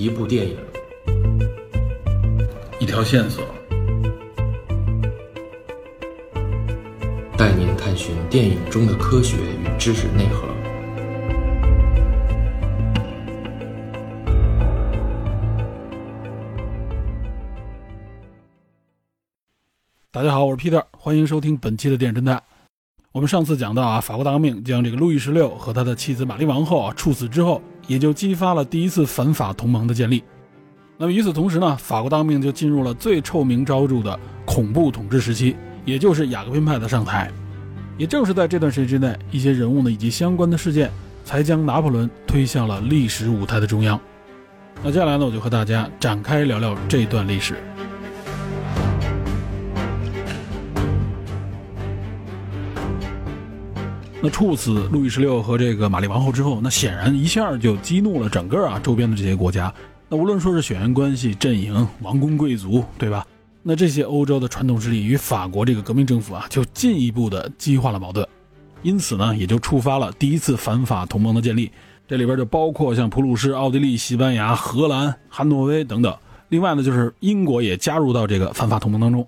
一部电影，一条线索，带您探寻电影中的科学与知识内核。大家好，我是 Peter，欢迎收听本期的电影侦探。我们上次讲到啊，法国大革命将这个路易十六和他的妻子玛丽王后啊处死之后，也就激发了第一次反法同盟的建立。那么与此同时呢，法国大革命就进入了最臭名昭著的恐怖统治时期，也就是雅各宾派的上台。也正是在这段时间之内，一些人物呢以及相关的事件，才将拿破仑推向了历史舞台的中央。那接下来呢，我就和大家展开聊聊这段历史。那处死路易十六和这个玛丽王后之后，那显然一下就激怒了整个啊周边的这些国家。那无论说是血缘关系、阵营、王公贵族，对吧？那这些欧洲的传统势力与法国这个革命政府啊，就进一步的激化了矛盾。因此呢，也就触发了第一次反法同盟的建立。这里边就包括像普鲁士、奥地利、西班牙、荷兰、汉诺威等等。另外呢，就是英国也加入到这个反法同盟当中。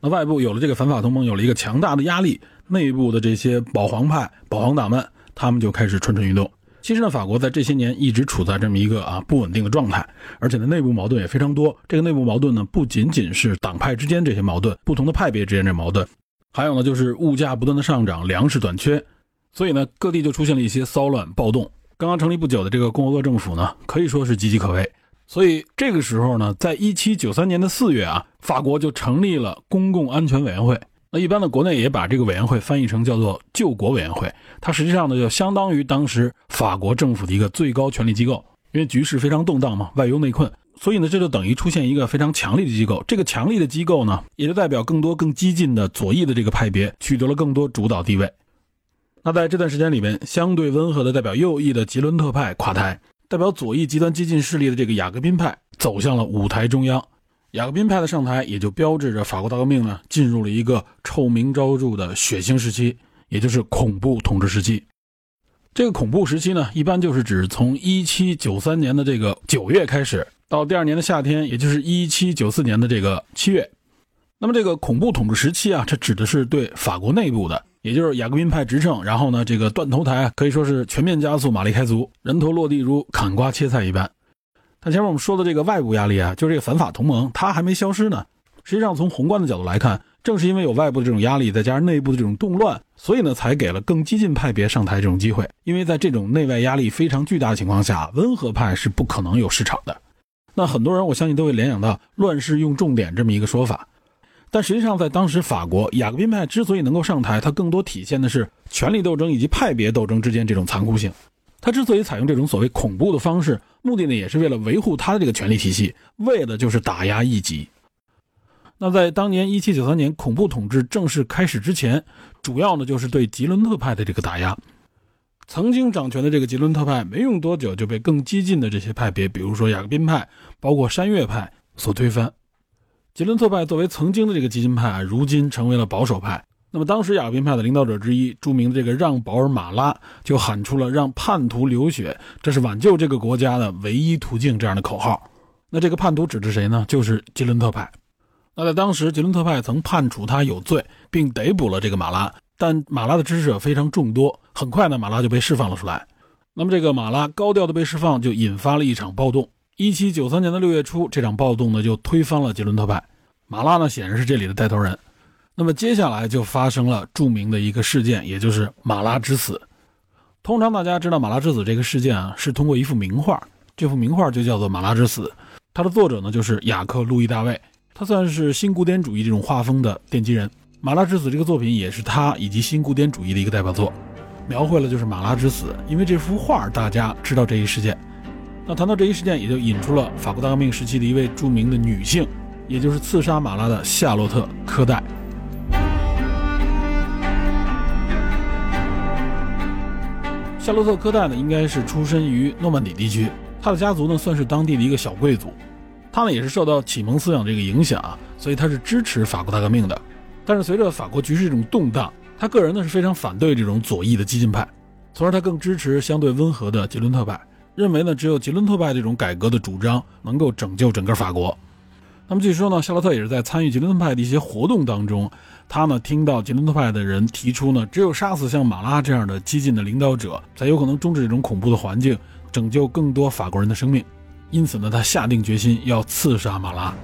那外部有了这个反法同盟，有了一个强大的压力。内部的这些保皇派、保皇党们，他们就开始蠢蠢欲动。其实呢，法国在这些年一直处在这么一个啊不稳定的状态，而且呢，内部矛盾也非常多。这个内部矛盾呢，不仅仅是党派之间这些矛盾，不同的派别之间这矛盾，还有呢，就是物价不断的上涨，粮食短缺，所以呢，各地就出现了一些骚乱暴动。刚刚成立不久的这个共和国政府呢，可以说是岌岌可危。所以这个时候呢，在一七九三年的四月啊，法国就成立了公共安全委员会。那一般的国内也把这个委员会翻译成叫做救国委员会，它实际上呢就相当于当时法国政府的一个最高权力机构。因为局势非常动荡嘛，外忧内困，所以呢这就等于出现一个非常强力的机构。这个强力的机构呢，也就代表更多更激进的左翼的这个派别取得了更多主导地位。那在这段时间里面，相对温和的代表右翼的吉伦特派垮台，代表左翼极端激进势力的这个雅各宾派走向了舞台中央。雅各宾派的上台，也就标志着法国大革命呢进入了一个臭名昭著的血腥时期，也就是恐怖统治时期。这个恐怖时期呢，一般就是指从1793年的这个九月开始，到第二年的夏天，也就是1794年的这个七月。那么这个恐怖统治时期啊，这指的是对法国内部的，也就是雅各宾派执政，然后呢，这个断头台可以说是全面加速，马力开足，人头落地如砍瓜切菜一般。但前面我们说的这个外部压力啊，就是这个反法同盟，它还没消失呢。实际上，从宏观的角度来看，正是因为有外部的这种压力，再加上内部的这种动乱，所以呢，才给了更激进派别上台这种机会。因为在这种内外压力非常巨大的情况下，温和派是不可能有市场的。那很多人我相信都会联想到“乱世用重点”这么一个说法。但实际上，在当时法国，雅各宾派之所以能够上台，它更多体现的是权力斗争以及派别斗争之间这种残酷性。他之所以采用这种所谓恐怖的方式，目的呢也是为了维护他的这个权力体系，为的就是打压异己。那在当年一七九三年恐怖统治正式开始之前，主要呢就是对吉伦特派的这个打压。曾经掌权的这个吉伦特派，没用多久就被更激进的这些派别，比如说雅各宾派，包括山岳派所推翻。吉伦特派作为曾经的这个激进派啊，如今成为了保守派。那么当时雅宾派的领导者之一，著名的这个让·保尔·马拉就喊出了“让叛徒流血，这是挽救这个国家的唯一途径”这样的口号。那这个叛徒指的谁呢？就是吉伦特派。那在当时，吉伦特派曾判处他有罪，并逮捕了这个马拉，但马拉的支持者非常众多，很快呢，马拉就被释放了出来。那么这个马拉高调的被释放，就引发了一场暴动。一七九三年的六月初，这场暴动呢就推翻了吉伦特派。马拉呢显然是这里的带头人。那么接下来就发生了著名的一个事件，也就是马拉之死。通常大家知道马拉之死这个事件啊，是通过一幅名画，这幅名画就叫做《马拉之死》，它的作者呢就是雅克·路易·大卫，他算是新古典主义这种画风的奠基人。《马拉之死》这个作品也是他以及新古典主义的一个代表作，描绘了就是马拉之死。因为这幅画大家知道这一事件，那谈到这一事件，也就引出了法国大革命时期的一位著名的女性，也就是刺杀马拉的夏洛特·科代。夏洛特·科代呢，应该是出身于诺曼底地区，他的家族呢算是当地的一个小贵族，他呢也是受到启蒙思想这个影响啊，所以他是支持法国大革命的。但是随着法国局势这种动荡，他个人呢是非常反对这种左翼的激进派，从而他更支持相对温和的吉伦特派。认为呢，只有吉伦特派这种改革的主张能够拯救整个法国。那么据说呢，夏洛特也是在参与吉伦特派的一些活动当中，他呢听到吉伦特派的人提出呢，只有杀死像马拉这样的激进的领导者，才有可能终止这种恐怖的环境，拯救更多法国人的生命。因此呢，他下定决心要刺杀马拉。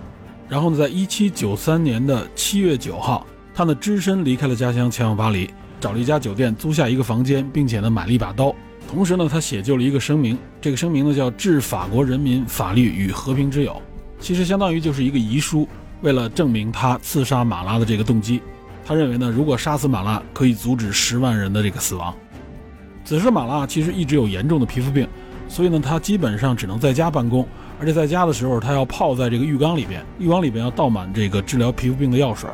然后呢，在一七九三年的七月九号，他呢只身离开了家乡，前往巴黎，找了一家酒店租下一个房间，并且呢买了一把刀。同时呢，他写就了一个声明，这个声明呢叫《致法国人民法律与和平之友》，其实相当于就是一个遗书。为了证明他刺杀马拉的这个动机，他认为呢，如果杀死马拉，可以阻止十万人的这个死亡。此时马拉其实一直有严重的皮肤病，所以呢，他基本上只能在家办公。而且在家的时候，他要泡在这个浴缸里边，浴缸里边要倒满这个治疗皮肤病的药水。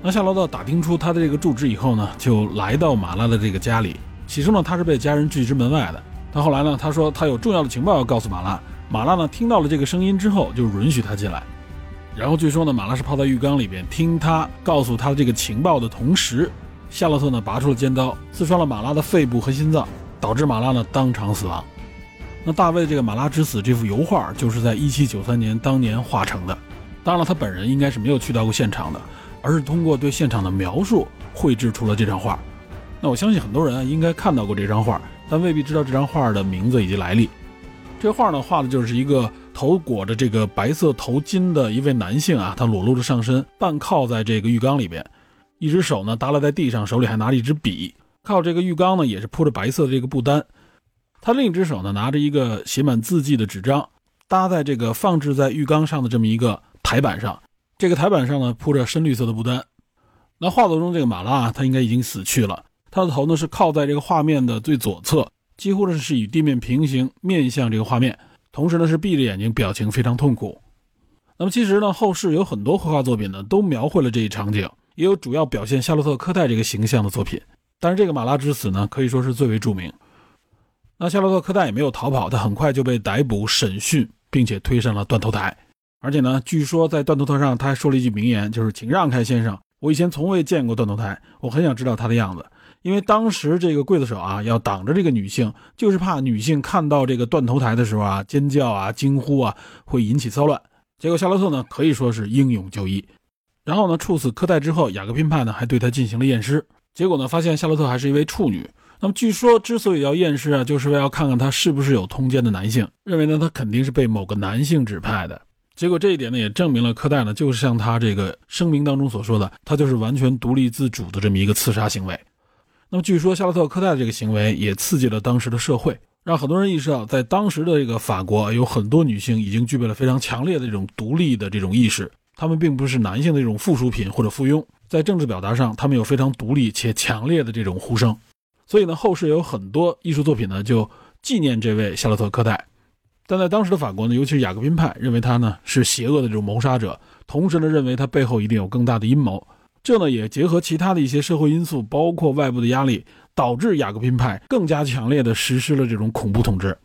那夏洛特打听出他的这个住址以后呢，就来到马拉的这个家里。起初呢，他是被家人拒之门外的。但后来呢，他说他有重要的情报要告诉马拉。马拉呢，听到了这个声音之后，就允许他进来。然后据说呢，马拉是泡在浴缸里边，听他告诉他这个情报的同时，夏洛特呢拔出了尖刀，刺穿了马拉的肺部和心脏，导致马拉呢当场死亡。那大卫这个《马拉之死》这幅油画，就是在1793年当年画成的。当然了，他本人应该是没有去到过现场的，而是通过对现场的描述绘制出了这张画。那我相信很多人应该看到过这张画，但未必知道这张画的名字以及来历。这画呢画的就是一个头裹着这个白色头巾的一位男性啊，他裸露着上身，半靠在这个浴缸里边，一只手呢耷拉在地上，手里还拿着一支笔，靠这个浴缸呢也是铺着白色的这个布单。他另一只手呢，拿着一个写满字迹的纸张，搭在这个放置在浴缸上的这么一个台板上。这个台板上呢，铺着深绿色的布单。那画作中这个马拉啊，他应该已经死去了。他的头呢是靠在这个画面的最左侧，几乎呢是与地面平行，面向这个画面，同时呢是闭着眼睛，表情非常痛苦。那么其实呢，后世有很多绘画作品呢，都描绘了这一场景，也有主要表现夏洛特科代这个形象的作品。但是这个马拉之死呢，可以说是最为著名。那夏洛特·科代也没有逃跑，他很快就被逮捕、审讯，并且推上了断头台。而且呢，据说在断头台上，他还说了一句名言，就是“请让开，先生，我以前从未见过断头台，我很想知道他的样子。”因为当时这个刽子手啊，要挡着这个女性，就是怕女性看到这个断头台的时候啊，尖叫啊、惊呼啊，会引起骚乱。结果夏洛特呢，可以说是英勇就义。然后呢，处死科代之后，雅各宾派呢还对他进行了验尸，结果呢，发现夏洛特还是一位处女。那么据说，之所以要验尸啊，就是为了看看他是不是有通奸的男性，认为呢他肯定是被某个男性指派的。结果这一点呢，也证明了科代呢，就是像他这个声明当中所说的，他就是完全独立自主的这么一个刺杀行为。那么据说夏洛特·柯代这个行为也刺激了当时的社会，让很多人意识到，在当时的这个法国，有很多女性已经具备了非常强烈的这种独立的这种意识，她们并不是男性的这种附属品或者附庸，在政治表达上，她们有非常独立且强烈的这种呼声。所以呢，后世有很多艺术作品呢，就纪念这位夏洛特·科代。但在当时的法国呢，尤其是雅各宾派，认为他呢是邪恶的这种谋杀者，同时呢，认为他背后一定有更大的阴谋。这呢，也结合其他的一些社会因素，包括外部的压力，导致雅各宾派更加强烈的实施了这种恐怖统治。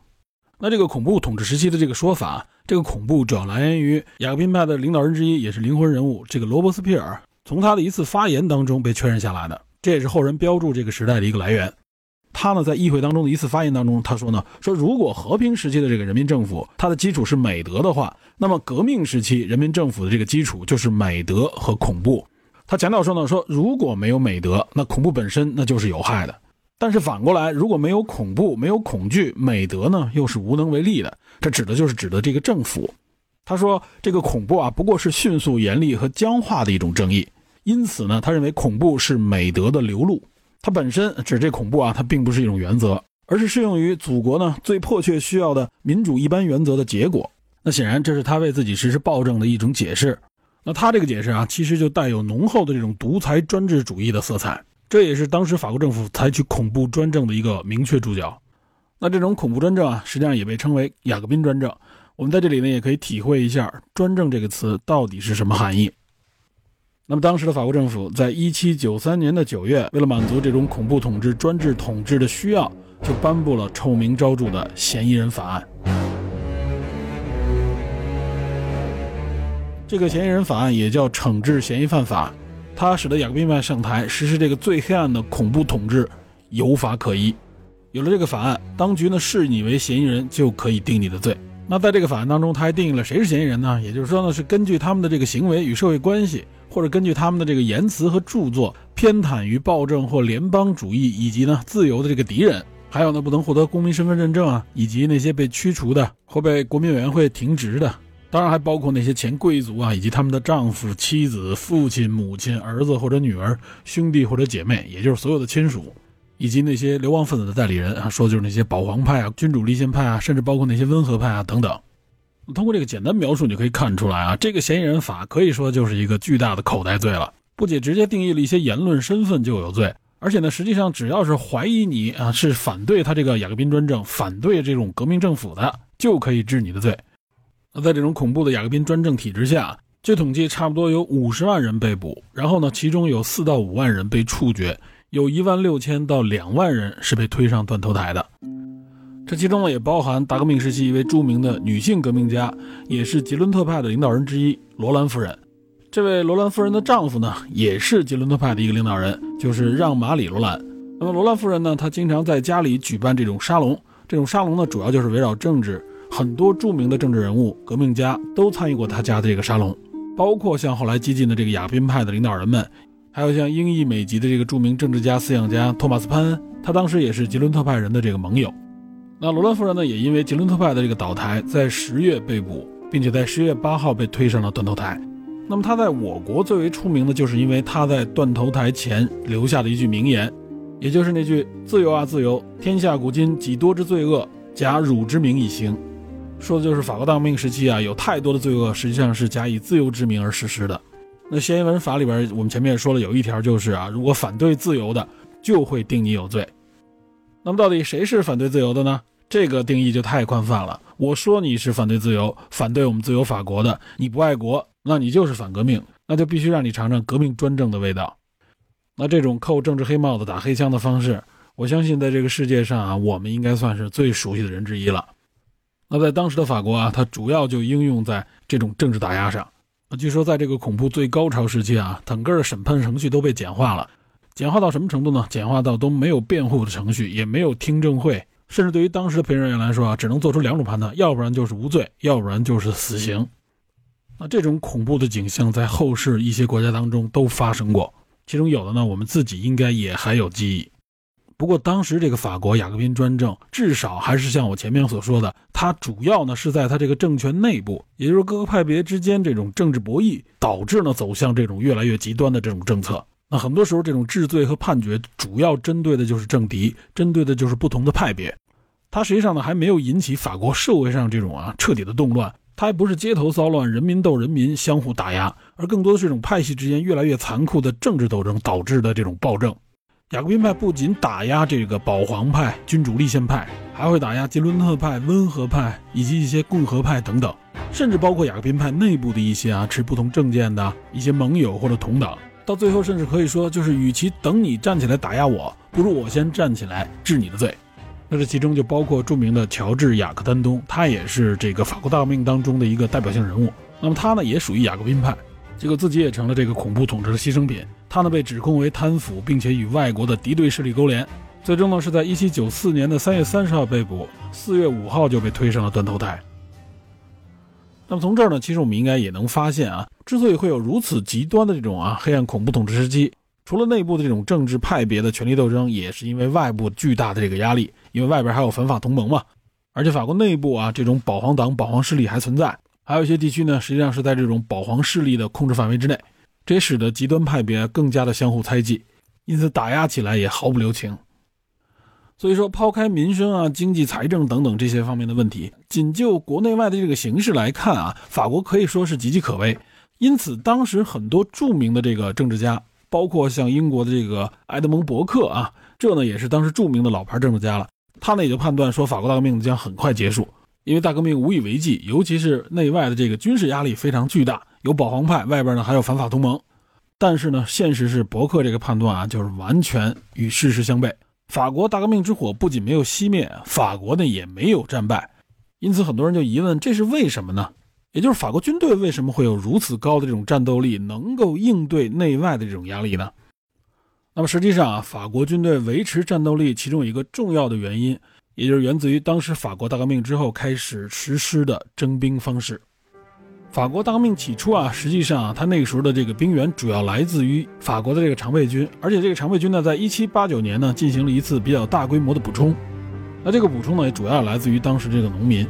那这个恐怖统治时期的这个说法，这个恐怖主要来源于雅各宾派的领导人之一，也是灵魂人物这个罗伯斯庇尔，从他的一次发言当中被确认下来的。这也是后人标注这个时代的一个来源。他呢，在议会当中的一次发言当中，他说呢，说如果和平时期的这个人民政府，它的基础是美德的话，那么革命时期人民政府的这个基础就是美德和恐怖。他强调说呢，说如果没有美德，那恐怖本身那就是有害的。但是反过来，如果没有恐怖，没有恐惧，美德呢又是无能为力的。这指的就是指的这个政府。他说，这个恐怖啊，不过是迅速、严厉和僵化的一种正义。因此呢，他认为恐怖是美德的流露。它本身指这恐怖啊，它并不是一种原则，而是适用于祖国呢最迫切需要的民主一般原则的结果。那显然，这是他为自己实施暴政的一种解释。那他这个解释啊，其实就带有浓厚的这种独裁专制主义的色彩。这也是当时法国政府采取恐怖专政的一个明确注脚。那这种恐怖专政啊，实际上也被称为雅各宾专政。我们在这里呢，也可以体会一下“专政”这个词到底是什么含义。那么，当时的法国政府在一七九三年的九月，为了满足这种恐怖统治、专制统治的需要，就颁布了臭名昭著的嫌疑人法案。这个嫌疑人法案也叫惩治嫌疑犯法，它使得雅各宾派上台实施这个最黑暗的恐怖统治有法可依。有了这个法案，当局呢视你为嫌疑人就可以定你的罪。那在这个法案当中，他还定义了谁是嫌疑人呢？也就是说呢，是根据他们的这个行为与社会关系，或者根据他们的这个言辞和著作偏袒于暴政或联邦主义以及呢自由的这个敌人，还有呢不能获得公民身份认证啊，以及那些被驱除的或被国民委员会停职的，当然还包括那些前贵族啊，以及他们的丈夫、妻子、父亲、母亲、儿子或者女儿、兄弟或者姐妹，也就是所有的亲属。以及那些流亡分子的代理人啊，说就是那些保皇派啊、君主立宪派啊，甚至包括那些温和派啊等等。通过这个简单描述，你就可以看出来啊，这个嫌疑人法可以说就是一个巨大的口袋罪了。不仅直接定义了一些言论身份就有罪，而且呢，实际上只要是怀疑你啊是反对他这个雅各宾专政、反对这种革命政府的，就可以治你的罪。那在这种恐怖的雅各宾专政体制下，据统计，差不多有五十万人被捕，然后呢，其中有四到五万人被处决。有一万六千到两万人是被推上断头台的，这其中呢也包含大革命时期一位著名的女性革命家，也是吉伦特派的领导人之一罗兰夫人。这位罗兰夫人的丈夫呢，也是吉伦特派的一个领导人，就是让·马里·罗兰。那么罗兰夫人呢，她经常在家里举办这种沙龙，这种沙龙呢，主要就是围绕政治，很多著名的政治人物、革命家都参与过他家的这个沙龙，包括像后来激进的这个雅宾派的领导人们。还有像英裔美籍的这个著名政治家、思想家托马斯·潘恩，他当时也是吉伦特派人的这个盟友。那罗兰夫人呢，也因为吉伦特派的这个倒台，在十月被捕，并且在十月八号被推上了断头台。那么他在我国最为出名的，就是因为他在断头台前留下的一句名言，也就是那句“自由啊自由，天下古今几多之罪恶，假汝之名以行”，说的就是法国大革命时期啊，有太多的罪恶实际上是假以自由之名而实施的。那嫌疑人法里边，我们前面也说了，有一条就是啊，如果反对自由的，就会定你有罪。那么到底谁是反对自由的呢？这个定义就太宽泛了。我说你是反对自由，反对我们自由法国的，你不爱国，那你就是反革命，那就必须让你尝尝革命专政的味道。那这种扣政治黑帽子、打黑枪的方式，我相信在这个世界上啊，我们应该算是最熟悉的人之一了。那在当时的法国啊，它主要就应用在这种政治打压上。据说在这个恐怖最高潮时期啊，整个的审判程序都被简化了，简化到什么程度呢？简化到都没有辩护的程序，也没有听证会，甚至对于当时的陪审员来说啊，只能做出两种判断，要不然就是无罪，要不然就是死刑。那这种恐怖的景象在后世一些国家当中都发生过，其中有的呢，我们自己应该也还有记忆。不过当时这个法国雅各宾专政，至少还是像我前面所说的，它主要呢是在它这个政权内部，也就是各个派别之间这种政治博弈，导致呢走向这种越来越极端的这种政策。那很多时候这种治罪和判决，主要针对的就是政敌，针对的就是不同的派别。它实际上呢还没有引起法国社会上这种啊彻底的动乱，它还不是街头骚乱、人民斗人民、相互打压，而更多的是一种派系之间越来越残酷的政治斗争导致的这种暴政。雅各宾派不仅打压这个保皇派、君主立宪派，还会打压吉伦特派、温和派以及一些共和派等等，甚至包括雅各宾派内部的一些啊持不同政见的一些盟友或者同党。到最后，甚至可以说，就是与其等你站起来打压我，不如我先站起来治你的罪。那这其中就包括著名的乔治·雅克丹东，他也是这个法国大革命当中的一个代表性人物。那么他呢，也属于雅各宾派。结果自己也成了这个恐怖统治的牺牲品。他呢被指控为贪腐，并且与外国的敌对势力勾连。最终呢是在1794年的3月30号被捕，4月5号就被推上了断头台。那么从这儿呢，其实我们应该也能发现啊，之所以会有如此极端的这种啊黑暗恐怖统治时期，除了内部的这种政治派别的权力斗争，也是因为外部巨大的这个压力，因为外边还有反法同盟嘛。而且法国内部啊这种保皇党、保皇势力还存在。还有一些地区呢，实际上是在这种保皇势力的控制范围之内，这使得极端派别更加的相互猜忌，因此打压起来也毫不留情。所以说，抛开民生啊、经济、财政等等这些方面的问题，仅就国内外的这个形势来看啊，法国可以说是岌岌可危。因此，当时很多著名的这个政治家，包括像英国的这个埃德蒙·伯克啊，这呢也是当时著名的老牌政治家了，他呢也就判断说，法国大革命将很快结束。因为大革命无以为继，尤其是内外的这个军事压力非常巨大，有保皇派，外边呢还有反法同盟。但是呢，现实是伯克这个判断啊，就是完全与事实相悖。法国大革命之火不仅没有熄灭，法国呢也没有战败。因此，很多人就疑问：这是为什么呢？也就是法国军队为什么会有如此高的这种战斗力，能够应对内外的这种压力呢？那么实际上啊，法国军队维持战斗力，其中一个重要的原因，也就是源自于当时法国大革命之后开始实施的征兵方式。法国大革命起初啊，实际上啊，他那个时候的这个兵源主要来自于法国的这个常备军，而且这个常备军呢，在一七八九年呢，进行了一次比较大规模的补充。那这个补充呢，也主要来自于当时这个农民。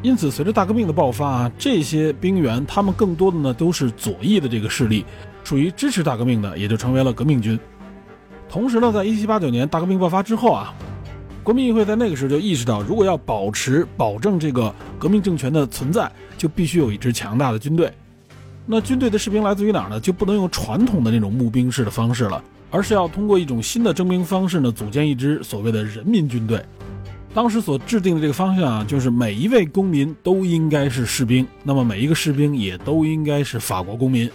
因此，随着大革命的爆发啊，这些兵员他们更多的呢都是左翼的这个势力，属于支持大革命的，也就成为了革命军。同时呢，在一七八九年大革命爆发之后啊。国民议会在那个时候就意识到，如果要保持、保证这个革命政权的存在，就必须有一支强大的军队。那军队的士兵来自于哪儿呢？就不能用传统的那种募兵式的方式了，而是要通过一种新的征兵方式呢，组建一支所谓的人民军队。当时所制定的这个方向啊，就是每一位公民都应该是士兵，那么每一个士兵也都应该是法国公民。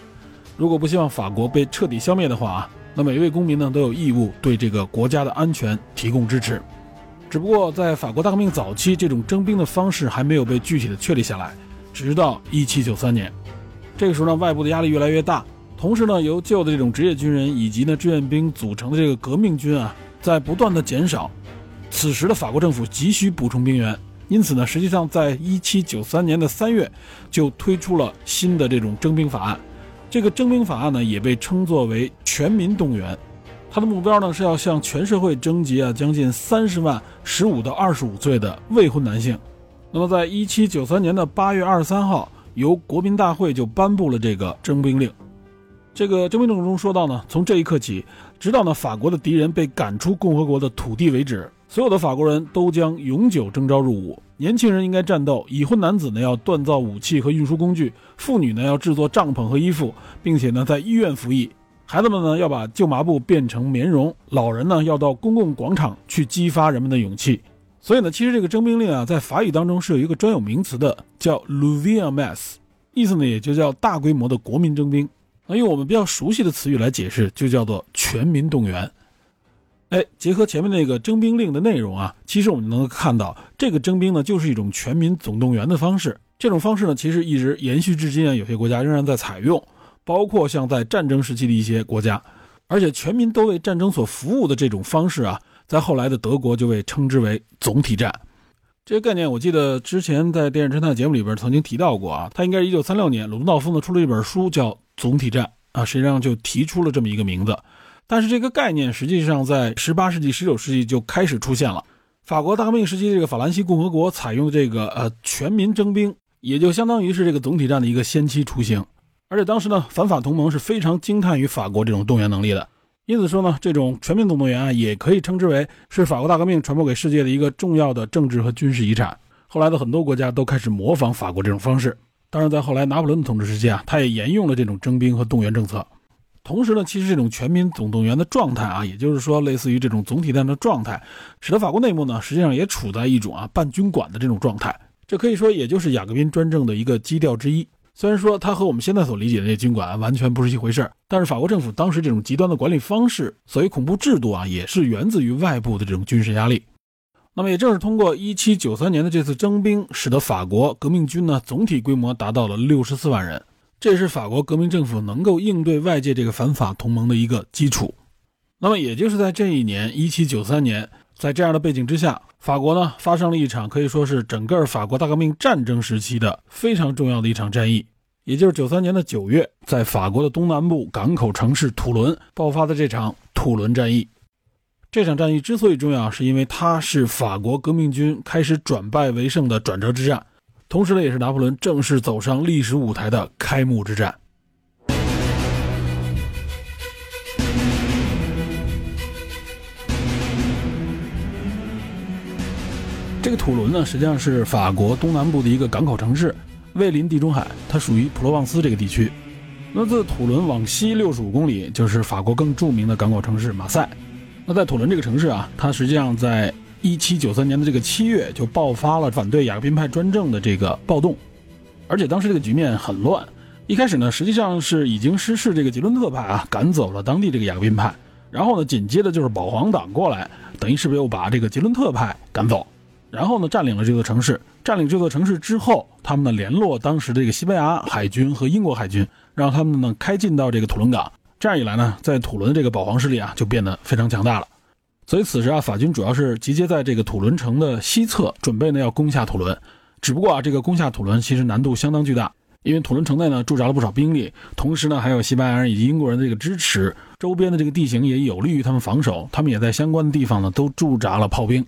如果不希望法国被彻底消灭的话啊，那每一位公民呢都有义务对这个国家的安全提供支持。只不过在法国大革命早期，这种征兵的方式还没有被具体的确立下来，直到一七九三年，这个时候呢，外部的压力越来越大，同时呢，由旧的这种职业军人以及呢志愿兵组成的这个革命军啊，在不断的减少，此时的法国政府急需补充兵员，因此呢，实际上在一七九三年的三月就推出了新的这种征兵法案，这个征兵法案呢，也被称作为全民动员。他的目标呢是要向全社会征集啊将近三十万十五到二十五岁的未婚男性。那么，在一七九三年的八月二十三号，由国民大会就颁布了这个征兵令。这个征兵令中说到呢，从这一刻起，直到呢法国的敌人被赶出共和国的土地为止，所有的法国人都将永久征召入伍。年轻人应该战斗，已婚男子呢要锻造武器和运输工具，妇女呢要制作帐篷和衣服，并且呢在医院服役。孩子们呢要把旧麻布变成棉绒，老人呢要到公共广场去激发人们的勇气。所以呢，其实这个征兵令啊，在法语当中是有一个专有名词的，叫 l u v i a mass”，意思呢也就叫大规模的国民征兵。那用我们比较熟悉的词语来解释，就叫做全民动员。哎，结合前面那个征兵令的内容啊，其实我们能够看到，这个征兵呢就是一种全民总动员的方式。这种方式呢，其实一直延续至今啊，有些国家仍然在采用。包括像在战争时期的一些国家，而且全民都为战争所服务的这种方式啊，在后来的德国就被称之为总体战。这个概念，我记得之前在电视侦探节目里边曾经提到过啊。他应该是一九三六年，鲁道夫呢出了一本书叫《总体战》啊，实际上就提出了这么一个名字。但是这个概念实际上在十八世纪、十九世纪就开始出现了。法国大革命时期，这个法兰西共和国采用这个呃全民征兵，也就相当于是这个总体战的一个先期雏形。而且当时呢，反法同盟是非常惊叹于法国这种动员能力的，因此说呢，这种全民总动员啊，也可以称之为是法国大革命传播给世界的一个重要的政治和军事遗产。后来的很多国家都开始模仿法国这种方式。当然，在后来拿破仑的统治时期啊，他也沿用了这种征兵和动员政策。同时呢，其实这种全民总动员的状态啊，也就是说类似于这种总体战的状态，使得法国内部呢，实际上也处在一种啊半军管的这种状态。这可以说也就是雅各宾专政的一个基调之一。虽然说它和我们现在所理解的那军管完全不是一回事但是法国政府当时这种极端的管理方式，所谓恐怖制度啊，也是源自于外部的这种军事压力。那么也正是通过1793年的这次征兵，使得法国革命军呢总体规模达到了64万人，这是法国革命政府能够应对外界这个反法同盟的一个基础。那么也就是在这一年1793年，在这样的背景之下，法国呢发生了一场可以说是整个法国大革命战争时期的非常重要的一场战役。也就是九三年的九月，在法国的东南部港口城市土伦爆发的这场土伦战役。这场战役之所以重要，是因为它是法国革命军开始转败为胜的转折之战，同时呢，也是拿破仑正式走上历史舞台的开幕之战。这个土伦呢，实际上是法国东南部的一个港口城市。位临地中海，它属于普罗旺斯这个地区。那自土伦往西六十五公里，就是法国更著名的港口城市马赛。那在土伦这个城市啊，它实际上在一七九三年的这个七月就爆发了反对雅各宾派专政的这个暴动，而且当时这个局面很乱。一开始呢，实际上是已经失势这个吉伦特派啊赶走了当地这个雅各宾派，然后呢，紧接着就是保皇党过来，等于是不是又把这个吉伦特派赶走？然后呢，占领了这座城市。占领这座城市之后，他们呢联络当时的这个西班牙海军和英国海军，让他们呢开进到这个土伦港，这样一来呢，在土伦这个保皇势力啊，就变得非常强大了。所以此时啊，法军主要是集结在这个土伦城的西侧，准备呢要攻下土伦。只不过啊，这个攻下土伦其实难度相当巨大，因为土伦城内呢驻扎了不少兵力，同时呢还有西班牙人以及英国人的这个支持，周边的这个地形也有利于他们防守，他们也在相关的地方呢都驻扎了炮兵。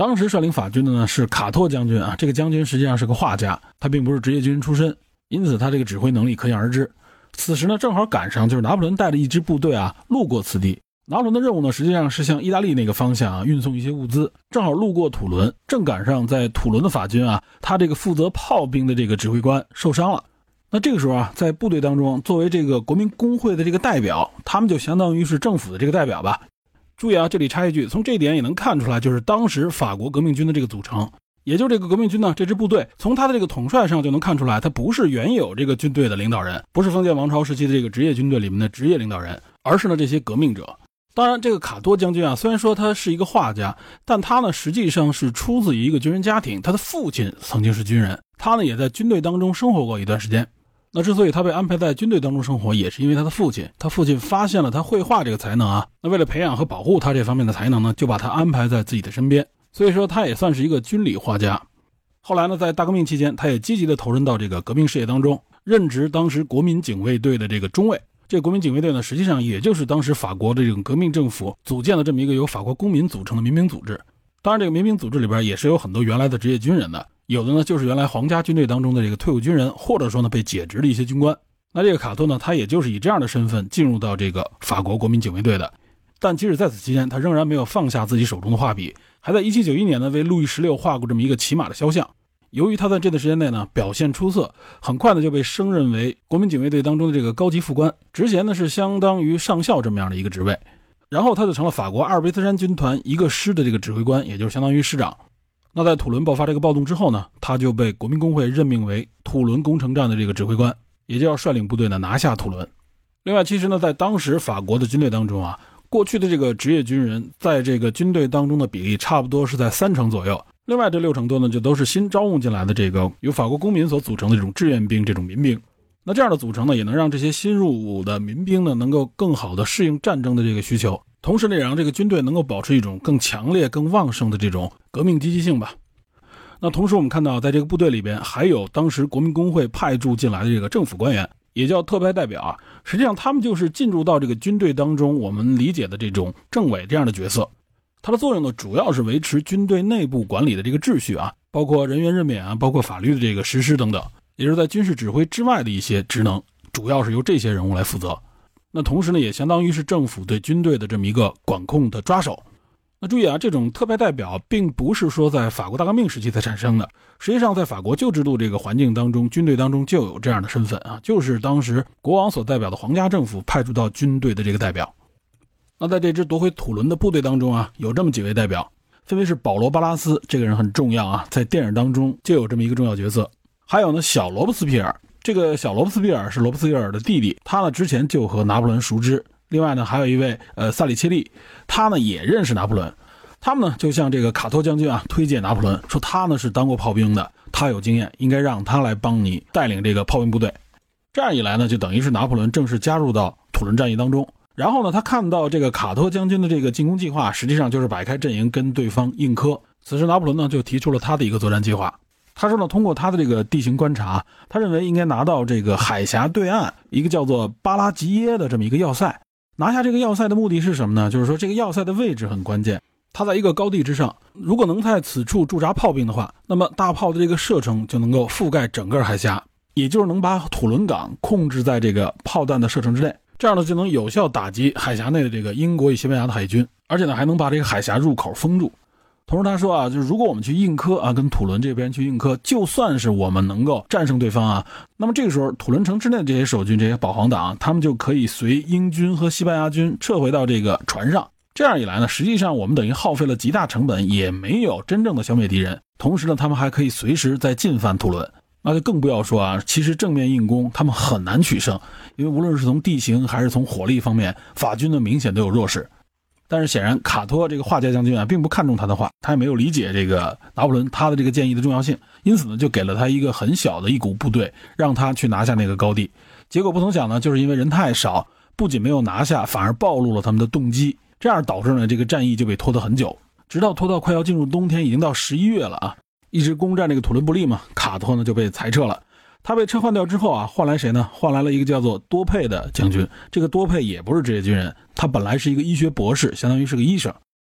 当时率领法军的呢是卡托将军啊，这个将军实际上是个画家，他并不是职业军人出身，因此他这个指挥能力可想而知。此时呢正好赶上就是拿破仑带着一支部队啊路过此地。拿破仑的任务呢，实际上是向意大利那个方向啊运送一些物资，正好路过土伦，正赶上在土伦的法军啊，他这个负责炮兵的这个指挥官受伤了。那这个时候啊，在部队当中，作为这个国民工会的这个代表，他们就相当于是政府的这个代表吧。注意啊，这里插一句，从这一点也能看出来，就是当时法国革命军的这个组成，也就是这个革命军呢，这支部队从他的这个统帅上就能看出来，他不是原有这个军队的领导人，不是封建王朝时期的这个职业军队里面的职业领导人，而是呢这些革命者。当然，这个卡多将军啊，虽然说他是一个画家，但他呢实际上是出自于一个军人家庭，他的父亲曾经是军人，他呢也在军队当中生活过一段时间。那之所以他被安排在军队当中生活，也是因为他的父亲，他父亲发现了他绘画这个才能啊，那为了培养和保护他这方面的才能呢，就把他安排在自己的身边，所以说他也算是一个军旅画家。后来呢，在大革命期间，他也积极的投身到这个革命事业当中，任职当时国民警卫队的这个中尉。这国民警卫队呢，实际上也就是当时法国的这种革命政府组建的这么一个由法国公民组成的民兵组织。当然，这个民兵组织里边也是有很多原来的职业军人的，有的呢就是原来皇家军队当中的这个退伍军人，或者说呢被解职的一些军官。那这个卡托呢，他也就是以这样的身份进入到这个法国国民警卫队的。但即使在此期间，他仍然没有放下自己手中的画笔，还在1791年呢为路易十六画过这么一个骑马的肖像。由于他在这段时间内呢表现出色，很快呢就被升任为国民警卫队当中的这个高级副官，职衔呢是相当于上校这么样的一个职位。然后他就成了法国阿尔卑斯山军团一个师的这个指挥官，也就是相当于师长。那在土伦爆发这个暴动之后呢，他就被国民工会任命为土伦工程战的这个指挥官，也就要率领部队呢拿下土伦。另外，其实呢在当时法国的军队当中啊，过去的这个职业军人在这个军队当中的比例差不多是在三成左右。另外这六成多呢，就都是新招募进来的这个由法国公民所组成的这种志愿兵、这种民兵。那这样的组成呢，也能让这些新入伍的民兵呢，能够更好的适应战争的这个需求，同时呢，也让这个军队能够保持一种更强烈、更旺盛的这种革命积极性吧。那同时，我们看到，在这个部队里边，还有当时国民工会派驻进来的这个政府官员，也叫特派代表啊。实际上，他们就是进入到这个军队当中，我们理解的这种政委这样的角色。它的作用呢，主要是维持军队内部管理的这个秩序啊，包括人员任免啊，包括法律的这个实施等等，也是在军事指挥之外的一些职能，主要是由这些人物来负责。那同时呢，也相当于是政府对军队的这么一个管控的抓手。那注意啊，这种特派代表并不是说在法国大革命时期才产生的，实际上在法国旧制度这个环境当中，军队当中就有这样的身份啊，就是当时国王所代表的皇家政府派驻到军队的这个代表。那在这支夺回土伦的部队当中啊，有这么几位代表，分别是保罗·巴拉斯，这个人很重要啊，在电影当中就有这么一个重要角色。还有呢，小罗伯斯皮尔，这个小罗伯斯庇尔是罗伯斯庇尔的弟弟，他呢之前就和拿破仑熟知。另外呢，还有一位呃萨里切利，他呢也认识拿破仑。他们呢就向这个卡托将军啊推荐拿破仑，说他呢是当过炮兵的，他有经验，应该让他来帮你带领这个炮兵部队。这样一来呢，就等于是拿破仑正式加入到土伦战役当中。然后呢，他看到这个卡托将军的这个进攻计划，实际上就是摆开阵营跟对方硬磕。此时，拿破仑呢就提出了他的一个作战计划。他说呢，通过他的这个地形观察，他认为应该拿到这个海峡对岸一个叫做巴拉吉耶的这么一个要塞。拿下这个要塞的目的是什么呢？就是说这个要塞的位置很关键，它在一个高地之上。如果能在此处驻扎炮兵的话，那么大炮的这个射程就能够覆盖整个海峡，也就是能把土伦港控制在这个炮弹的射程之内。这样呢，就能有效打击海峡内的这个英国与西班牙的海军，而且呢，还能把这个海峡入口封住。同时他说啊，就是如果我们去硬磕啊，跟土伦这边去硬磕，就算是我们能够战胜对方啊，那么这个时候土伦城之内的这些守军、这些保皇党，他们就可以随英军和西班牙军撤回到这个船上。这样一来呢，实际上我们等于耗费了极大成本，也没有真正的消灭敌人。同时呢，他们还可以随时再进犯土伦。那就更不要说啊，其实正面硬攻他们很难取胜，因为无论是从地形还是从火力方面，法军呢明显都有弱势。但是显然卡托这个画家将军啊，并不看重他的话，他也没有理解这个拿破仑他的这个建议的重要性，因此呢，就给了他一个很小的一股部队，让他去拿下那个高地。结果不曾想呢，就是因为人太少，不仅没有拿下，反而暴露了他们的动机，这样导致呢这个战役就被拖得很久，直到拖到快要进入冬天，已经到十一月了啊，一直攻占这个土伦布利嘛，卡托呢就被裁撤了。他被撤换掉之后啊，换来谁呢？换来了一个叫做多佩的将军。这个多佩也不是职业军人，他本来是一个医学博士，相当于是个医生。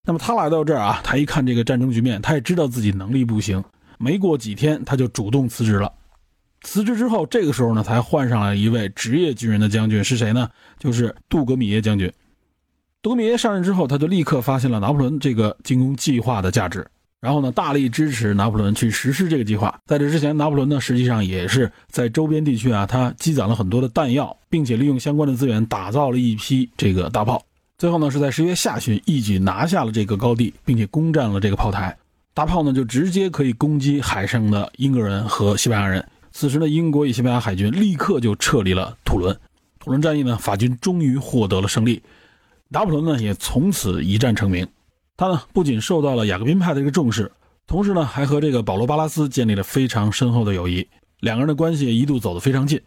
那么他来到这儿啊，他一看这个战争局面，他也知道自己能力不行。没过几天，他就主动辞职了。辞职之后，这个时候呢，才换上了一位职业军人的将军，是谁呢？就是杜格米耶将军。杜格米耶上任之后，他就立刻发现了拿破仑这个进攻计划的价值。然后呢，大力支持拿破仑去实施这个计划。在这之前，拿破仑呢实际上也是在周边地区啊，他积攒了很多的弹药，并且利用相关的资源打造了一批这个大炮。最后呢，是在十月下旬一举拿下了这个高地，并且攻占了这个炮台。大炮呢就直接可以攻击海上的英国人和西班牙人。此时呢，英国与西班牙海军立刻就撤离了土伦。土伦战役呢，法军终于获得了胜利，拿破仑呢也从此一战成名。他呢不仅受到了雅各宾派的一个重视，同时呢还和这个保罗·巴拉斯建立了非常深厚的友谊，两个人的关系一度走得非常近。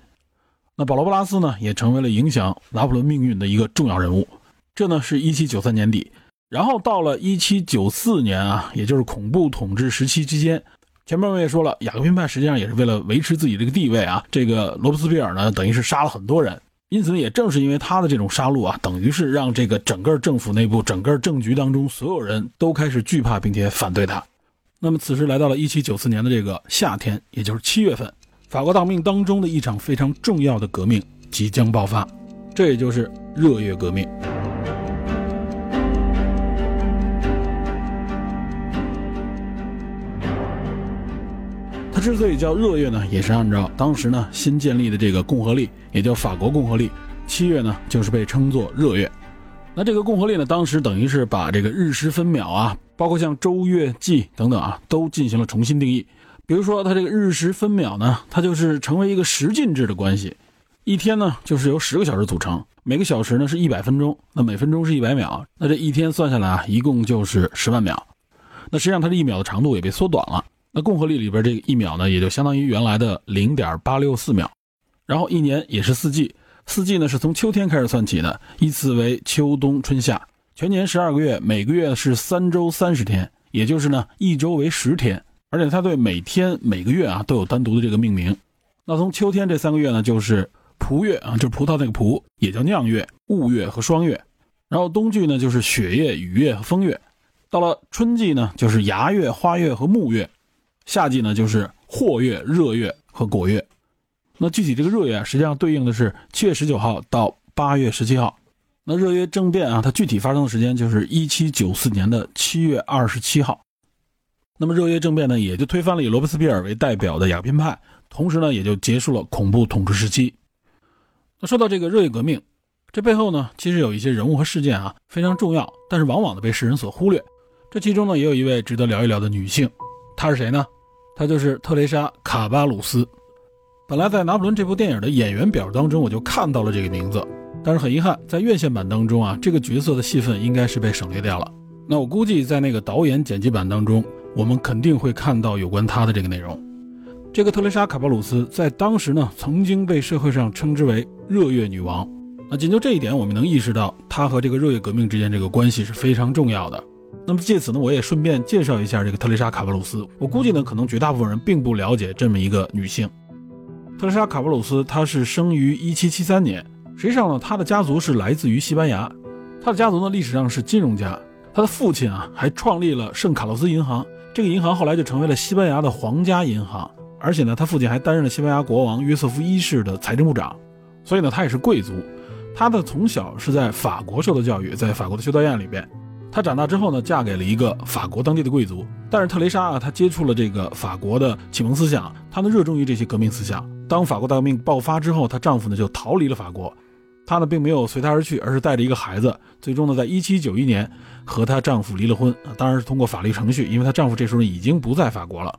那保罗·巴拉斯呢也成为了影响拿破仑命运的一个重要人物。这呢是一七九三年底，然后到了一七九四年啊，也就是恐怖统治时期之间，前面我也说了，雅各宾派实际上也是为了维持自己这个地位啊，这个罗伯斯庇尔呢等于是杀了很多人。因此，也正是因为他的这种杀戮啊，等于是让这个整个政府内部、整个政局当中，所有人都开始惧怕并且反对他。那么，此时来到了1794年的这个夏天，也就是七月份，法国大革命当中的一场非常重要的革命即将爆发，这也就是热月革命。它之所以叫热月呢，也是按照当时呢新建立的这个共和历，也叫法国共和历。七月呢，就是被称作热月。那这个共和历呢，当时等于是把这个日时分秒啊，包括像周月季等等啊，都进行了重新定义。比如说，它这个日时分秒呢，它就是成为一个十进制的关系。一天呢，就是由十个小时组成，每个小时呢是一百分钟，那每分钟是一百秒，那这一天算下来啊，一共就是十万秒。那实际上，它这一秒的长度也被缩短了。那共和历里边这个一秒呢，也就相当于原来的零点八六四秒。然后一年也是四季，四季呢是从秋天开始算起的，依次为秋冬春夏，全年十二个月，每个月是三周三十天，也就是呢一周为十天。而且它对每天每个月啊都有单独的这个命名。那从秋天这三个月呢，就是蒲月啊，就是葡萄那个蒲，也叫酿月、雾月和霜月。然后冬季呢就是雪月、雨月和风月。到了春季呢，就是芽月、花月和木月。夏季呢，就是霍月、热月和果月。那具体这个热月啊，实际上对应的是七月十九号到八月十七号。那热月政变啊，它具体发生的时间就是一七九四年的七月二十七号。那么热月政变呢，也就推翻了以罗伯斯庇尔为代表的雅宾派，同时呢，也就结束了恐怖统治时期。那说到这个热月革命，这背后呢，其实有一些人物和事件啊非常重要，但是往往的被世人所忽略。这其中呢，也有一位值得聊一聊的女性，她是谁呢？她就是特蕾莎·卡巴鲁斯。本来在《拿破仑》这部电影的演员表当中，我就看到了这个名字，但是很遗憾，在院线版当中啊，这个角色的戏份应该是被省略掉了。那我估计在那个导演剪辑版当中，我们肯定会看到有关她的这个内容。这个特蕾莎·卡巴鲁斯在当时呢，曾经被社会上称之为“热月女王”。那仅就这一点，我们能意识到她和这个热月革命之间这个关系是非常重要的。那么借此呢，我也顺便介绍一下这个特蕾莎·卡巴鲁斯。我估计呢，可能绝大部分人并不了解这么一个女性。特蕾莎·卡巴鲁斯，她是生于1773年。实际上呢，她的家族是来自于西班牙。她的家族呢，历史上是金融家。她的父亲啊，还创立了圣卡洛斯银行。这个银行后来就成为了西班牙的皇家银行。而且呢，她父亲还担任了西班牙国王约瑟夫一世的财政部长。所以呢，她也是贵族。她的从小是在法国受的教育，在法国的修道院里边。她长大之后呢，嫁给了一个法国当地的贵族。但是特蕾莎啊，她接触了这个法国的启蒙思想，她呢热衷于这些革命思想。当法国大革命爆发之后，她丈夫呢就逃离了法国，她呢并没有随他而去，而是带着一个孩子，最终呢在1791年和她丈夫离了婚。当然是通过法律程序，因为她丈夫这时候已经不在法国了。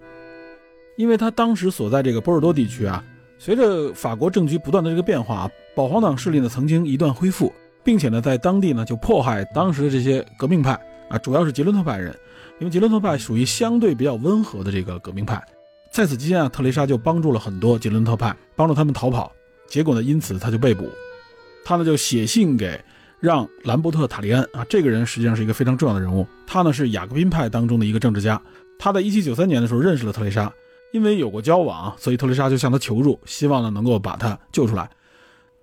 因为她当时所在这个波尔多地区啊，随着法国政局不断的这个变化，保皇党势力呢曾经一段恢复。并且呢，在当地呢就迫害当时的这些革命派啊，主要是杰伦特派人，因为杰伦特派属于相对比较温和的这个革命派。在此期间啊，特蕾莎就帮助了很多杰伦特派，帮助他们逃跑。结果呢，因此他就被捕。他呢就写信给让兰伯特·塔利安啊，这个人实际上是一个非常重要的人物。他呢是雅各宾派当中的一个政治家。他在1793年的时候认识了特蕾莎，因为有过交往，所以特蕾莎就向他求助，希望呢能够把他救出来。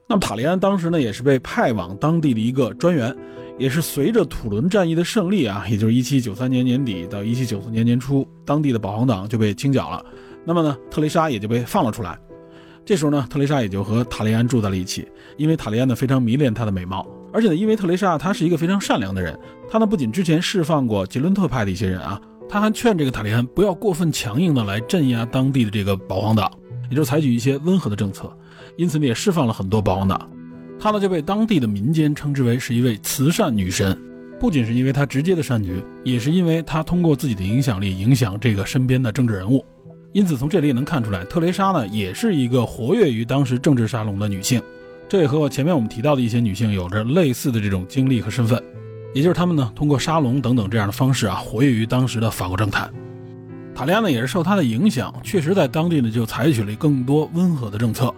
那么塔利安当时呢也是被派往当地的一个专员，也是随着土伦战役的胜利啊，也就是1793年年底到1794年年初，当地的保皇党就被清剿了。那么呢，特蕾莎也就被放了出来。这时候呢，特蕾莎也就和塔利安住在了一起，因为塔利安呢非常迷恋她的美貌，而且呢，因为特蕾莎她是一个非常善良的人，她呢不仅之前释放过杰伦特派的一些人啊，她还劝这个塔利安不要过分强硬的来镇压当地的这个保皇党，也就是采取一些温和的政策，因此呢也释放了很多保皇党。她呢就被当地的民间称之为是一位慈善女神，不仅是因为她直接的善举，也是因为她通过自己的影响力影响这个身边的政治人物。因此，从这里也能看出来，特蕾莎呢也是一个活跃于当时政治沙龙的女性，这也和我前面我们提到的一些女性有着类似的这种经历和身份，也就是她们呢通过沙龙等等这样的方式啊，活跃于当时的法国政坛。塔利安呢也是受她的影响，确实在当地呢就采取了更多温和的政策。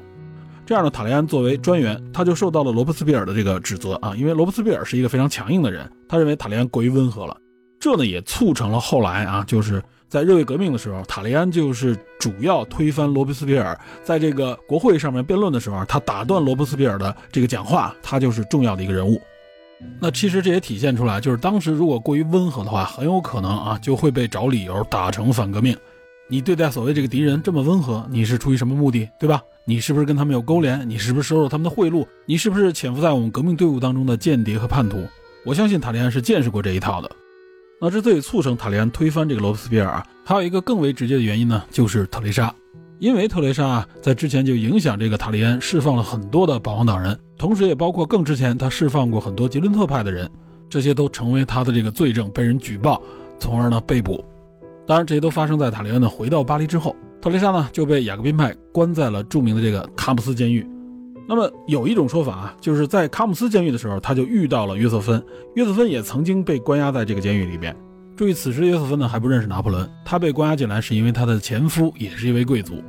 这样的塔利安作为专员，他就受到了罗伯斯庇尔的这个指责啊，因为罗伯斯庇尔是一个非常强硬的人，他认为塔利安过于温和了，这呢也促成了后来啊就是。在热月革命的时候，塔利安就是主要推翻罗伯斯庇尔。在这个国会上面辩论的时候，他打断罗伯斯庇尔的这个讲话，他就是重要的一个人物。那其实这也体现出来，就是当时如果过于温和的话，很有可能啊就会被找理由打成反革命。你对待所谓这个敌人这么温和，你是出于什么目的，对吧？你是不是跟他们有勾连？你是不是收受他们的贿赂？你是不是潜伏在我们革命队伍当中的间谍和叛徒？我相信塔利安是见识过这一套的。那之所以促成塔利安推翻这个罗伯斯庇尔啊，还有一个更为直接的原因呢，就是特蕾莎，因为特蕾莎啊，在之前就影响这个塔利安释放了很多的保皇党人，同时也包括更之前他释放过很多吉伦特派的人，这些都成为他的这个罪证，被人举报，从而呢被捕。当然，这些都发生在塔利安呢回到巴黎之后，特蕾莎呢就被雅各宾派关在了著名的这个卡姆斯监狱。那么有一种说法啊，就是在卡姆斯监狱的时候，他就遇到了约瑟芬。约瑟芬也曾经被关押在这个监狱里边。注意，此时约瑟芬呢还不认识拿破仑，他被关押进来是因为他的前夫也是一位贵族。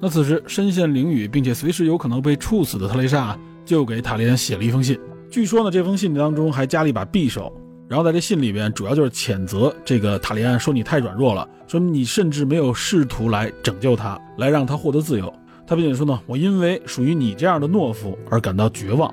那此时身陷囹圄，并且随时有可能被处死的特蕾莎，啊就给塔利安写了一封信。据说呢，这封信当中还加了一把匕首。然后在这信里边，主要就是谴责这个塔利安，说你太软弱了，说你甚至没有试图来拯救他，来让他获得自由。他并且说呢，我因为属于你这样的懦夫而感到绝望。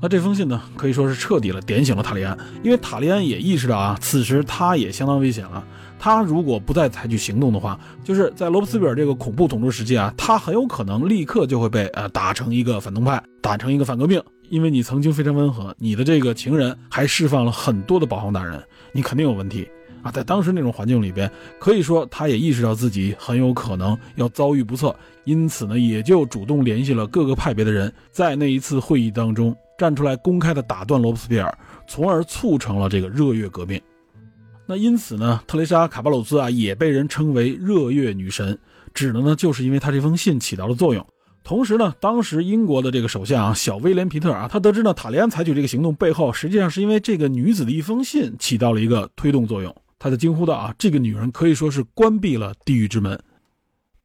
那这封信呢，可以说是彻底了点醒了塔利安，因为塔利安也意识到啊，此时他也相当危险了。他如果不再采取行动的话，就是在罗伯斯比尔这个恐怖统治时期啊，他很有可能立刻就会被呃打成一个反动派，打成一个反革命。因为你曾经非常温和，你的这个情人还释放了很多的保皇党人，你肯定有问题。啊，在当时那种环境里边，可以说他也意识到自己很有可能要遭遇不测，因此呢，也就主动联系了各个派别的人，在那一次会议当中站出来公开的打断罗伯斯庇尔，从而促成了这个热月革命。那因此呢，特蕾莎卡巴鲁兹啊也被人称为热月女神，指的呢就是因为她这封信起到了作用。同时呢，当时英国的这个首相啊小威廉皮特啊，他得知呢塔利安采取这个行动背后，实际上是因为这个女子的一封信起到了一个推动作用。他就惊呼道：“啊，这个女人可以说是关闭了地狱之门，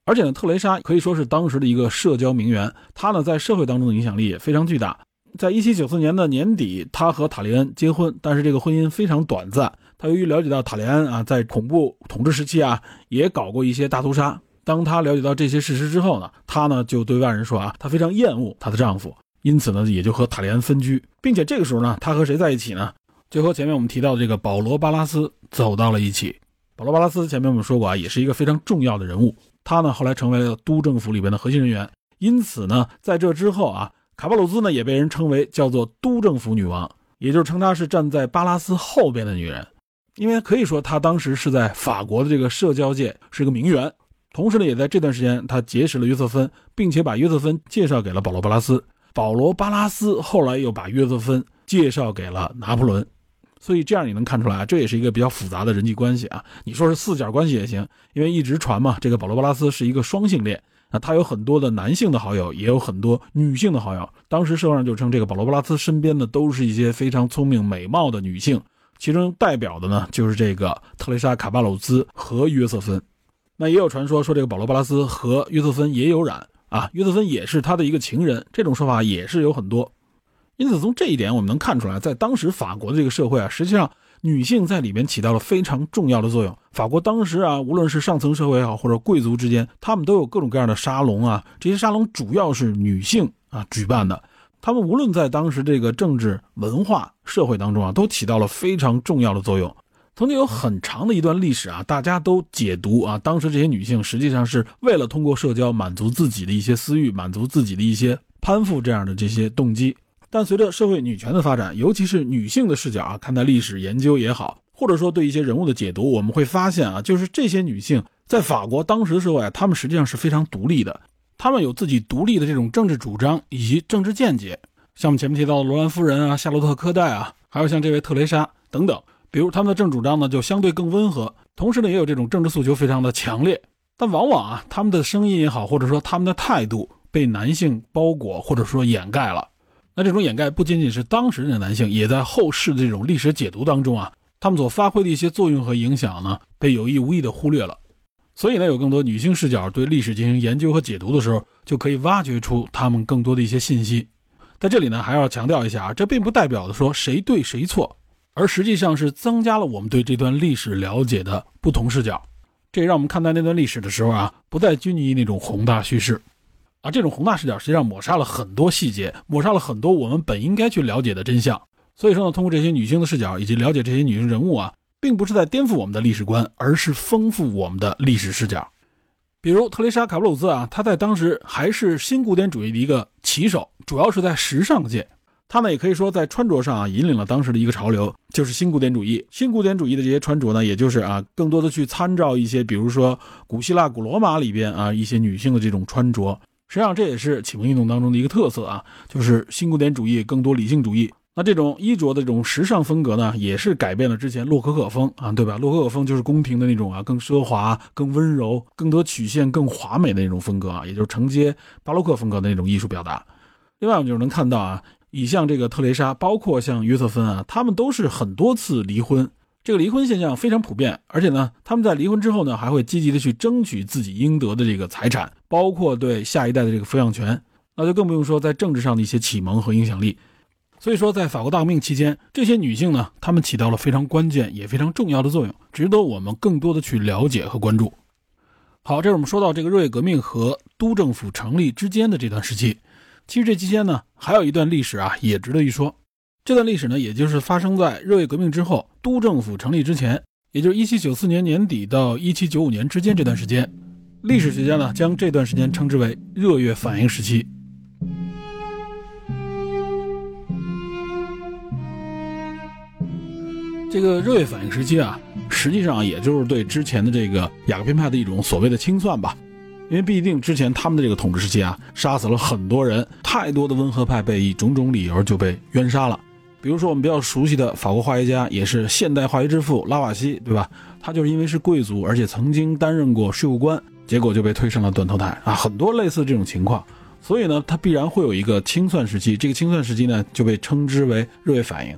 而且呢，特蕾莎可以说是当时的一个社交名媛。她呢，在社会当中的影响力也非常巨大。在一七九四年的年底，她和塔利安结婚，但是这个婚姻非常短暂。她由于了解到塔利安啊，在恐怖统治时期啊，也搞过一些大屠杀。当他了解到这些事实之后呢，他呢就对外人说啊，他非常厌恶他的丈夫，因此呢，也就和塔利安分居，并且这个时候呢，她和谁在一起呢？就和前面我们提到的这个保罗·巴拉斯走到了一起。保罗·巴拉斯前面我们说过啊，也是一个非常重要的人物。他呢后来成为了都政府里边的核心人员。因此呢，在这之后啊，卡巴鲁兹呢也被人称为叫做都政府女王，也就是称她是站在巴拉斯后边的女人。因为可以说他当时是在法国的这个社交界是一个名媛。同时呢，也在这段时间他结识了约瑟芬，并且把约瑟芬介绍给了保罗·巴拉斯。保罗·巴拉斯后来又把约瑟芬介绍给了拿破仑。所以这样你能看出来，这也是一个比较复杂的人际关系啊。你说是四角关系也行，因为一直传嘛，这个保罗·巴拉斯是一个双性恋啊，他有很多的男性的好友，也有很多女性的好友。当时社会上就称这个保罗·巴拉斯身边的都是一些非常聪明美貌的女性，其中代表的呢就是这个特蕾莎·卡巴鲁兹和约瑟芬。那也有传说说这个保罗·巴拉斯和约瑟芬也有染啊，约瑟芬也是他的一个情人，这种说法也是有很多。因此，从这一点我们能看出来，在当时法国的这个社会啊，实际上女性在里面起到了非常重要的作用。法国当时啊，无论是上层社会也好，或者贵族之间，他们都有各种各样的沙龙啊，这些沙龙主要是女性啊举办的。他们无论在当时这个政治、文化、社会当中啊，都起到了非常重要的作用。曾经有很长的一段历史啊，大家都解读啊，当时这些女性实际上是为了通过社交满足自己的一些私欲，满足自己的一些攀附这样的这些动机。但随着社会女权的发展，尤其是女性的视角啊，看待历史研究也好，或者说对一些人物的解读，我们会发现啊，就是这些女性在法国当时的社会啊，她们实际上是非常独立的。他们有自己独立的这种政治主张以及政治见解，像我们前面提到的罗兰夫人啊、夏洛特·科代啊，还有像这位特蕾莎等等。比如他们的政治主张呢，就相对更温和，同时呢，也有这种政治诉求非常的强烈。但往往啊，他们的声音也好，或者说他们的态度被男性包裹或者说掩盖了。那这种掩盖不仅仅是当时的男性，也在后世的这种历史解读当中啊，他们所发挥的一些作用和影响呢，被有意无意的忽略了。所以呢，有更多女性视角对历史进行研究和解读的时候，就可以挖掘出他们更多的一些信息。在这里呢，还要强调一下啊，这并不代表的说谁对谁错，而实际上是增加了我们对这段历史了解的不同视角。这也让我们看待那段历史的时候啊，不再拘泥于那种宏大叙事，而这种宏大视角实际上抹杀了很多细节，抹杀了很多我们本应该去了解的真相。所以说呢，通过这些女性的视角以及了解这些女性人物啊。并不是在颠覆我们的历史观，而是丰富我们的历史视角。比如特蕾莎·卡布鲁兹啊，她在当时还是新古典主义的一个旗手，主要是在时尚界。她呢，也可以说在穿着上啊，引领了当时的一个潮流，就是新古典主义。新古典主义的这些穿着呢，也就是啊，更多的去参照一些，比如说古希腊、古罗马里边啊一些女性的这种穿着。实际上，这也是启蒙运动当中的一个特色啊，就是新古典主义更多理性主义。那这种衣着的这种时尚风格呢，也是改变了之前洛可可风啊，对吧？洛可可风就是宫廷的那种啊，更奢华、更温柔、更多曲线、更华美的那种风格啊，也就是承接巴洛克风格的那种艺术表达。另外，我们就能看到啊，以像这个特蕾莎，包括像约瑟芬啊，他们都是很多次离婚，这个离婚现象非常普遍。而且呢，他们在离婚之后呢，还会积极的去争取自己应得的这个财产，包括对下一代的这个抚养权。那就更不用说在政治上的一些启蒙和影响力。所以说，在法国大革命期间，这些女性呢，她们起到了非常关键也非常重要的作用，值得我们更多的去了解和关注。好，这是我们说到这个热月革命和都政府成立之间的这段时期。其实这期间呢，还有一段历史啊，也值得一说。这段历史呢，也就是发生在热月革命之后，都政府成立之前，也就是1794年年底到1795年之间这段时间。历史学家呢，将这段时间称之为热月反应时期。这个热月反应时期啊，实际上也就是对之前的这个雅各宾派的一种所谓的清算吧，因为毕竟之前他们的这个统治时期啊，杀死了很多人，太多的温和派被以种种理由就被冤杀了。比如说我们比较熟悉的法国化学家，也是现代化学之父拉瓦锡，对吧？他就是因为是贵族，而且曾经担任过税务官，结果就被推上了断头台啊。很多类似这种情况，所以呢，他必然会有一个清算时期。这个清算时期呢，就被称之为热月反应。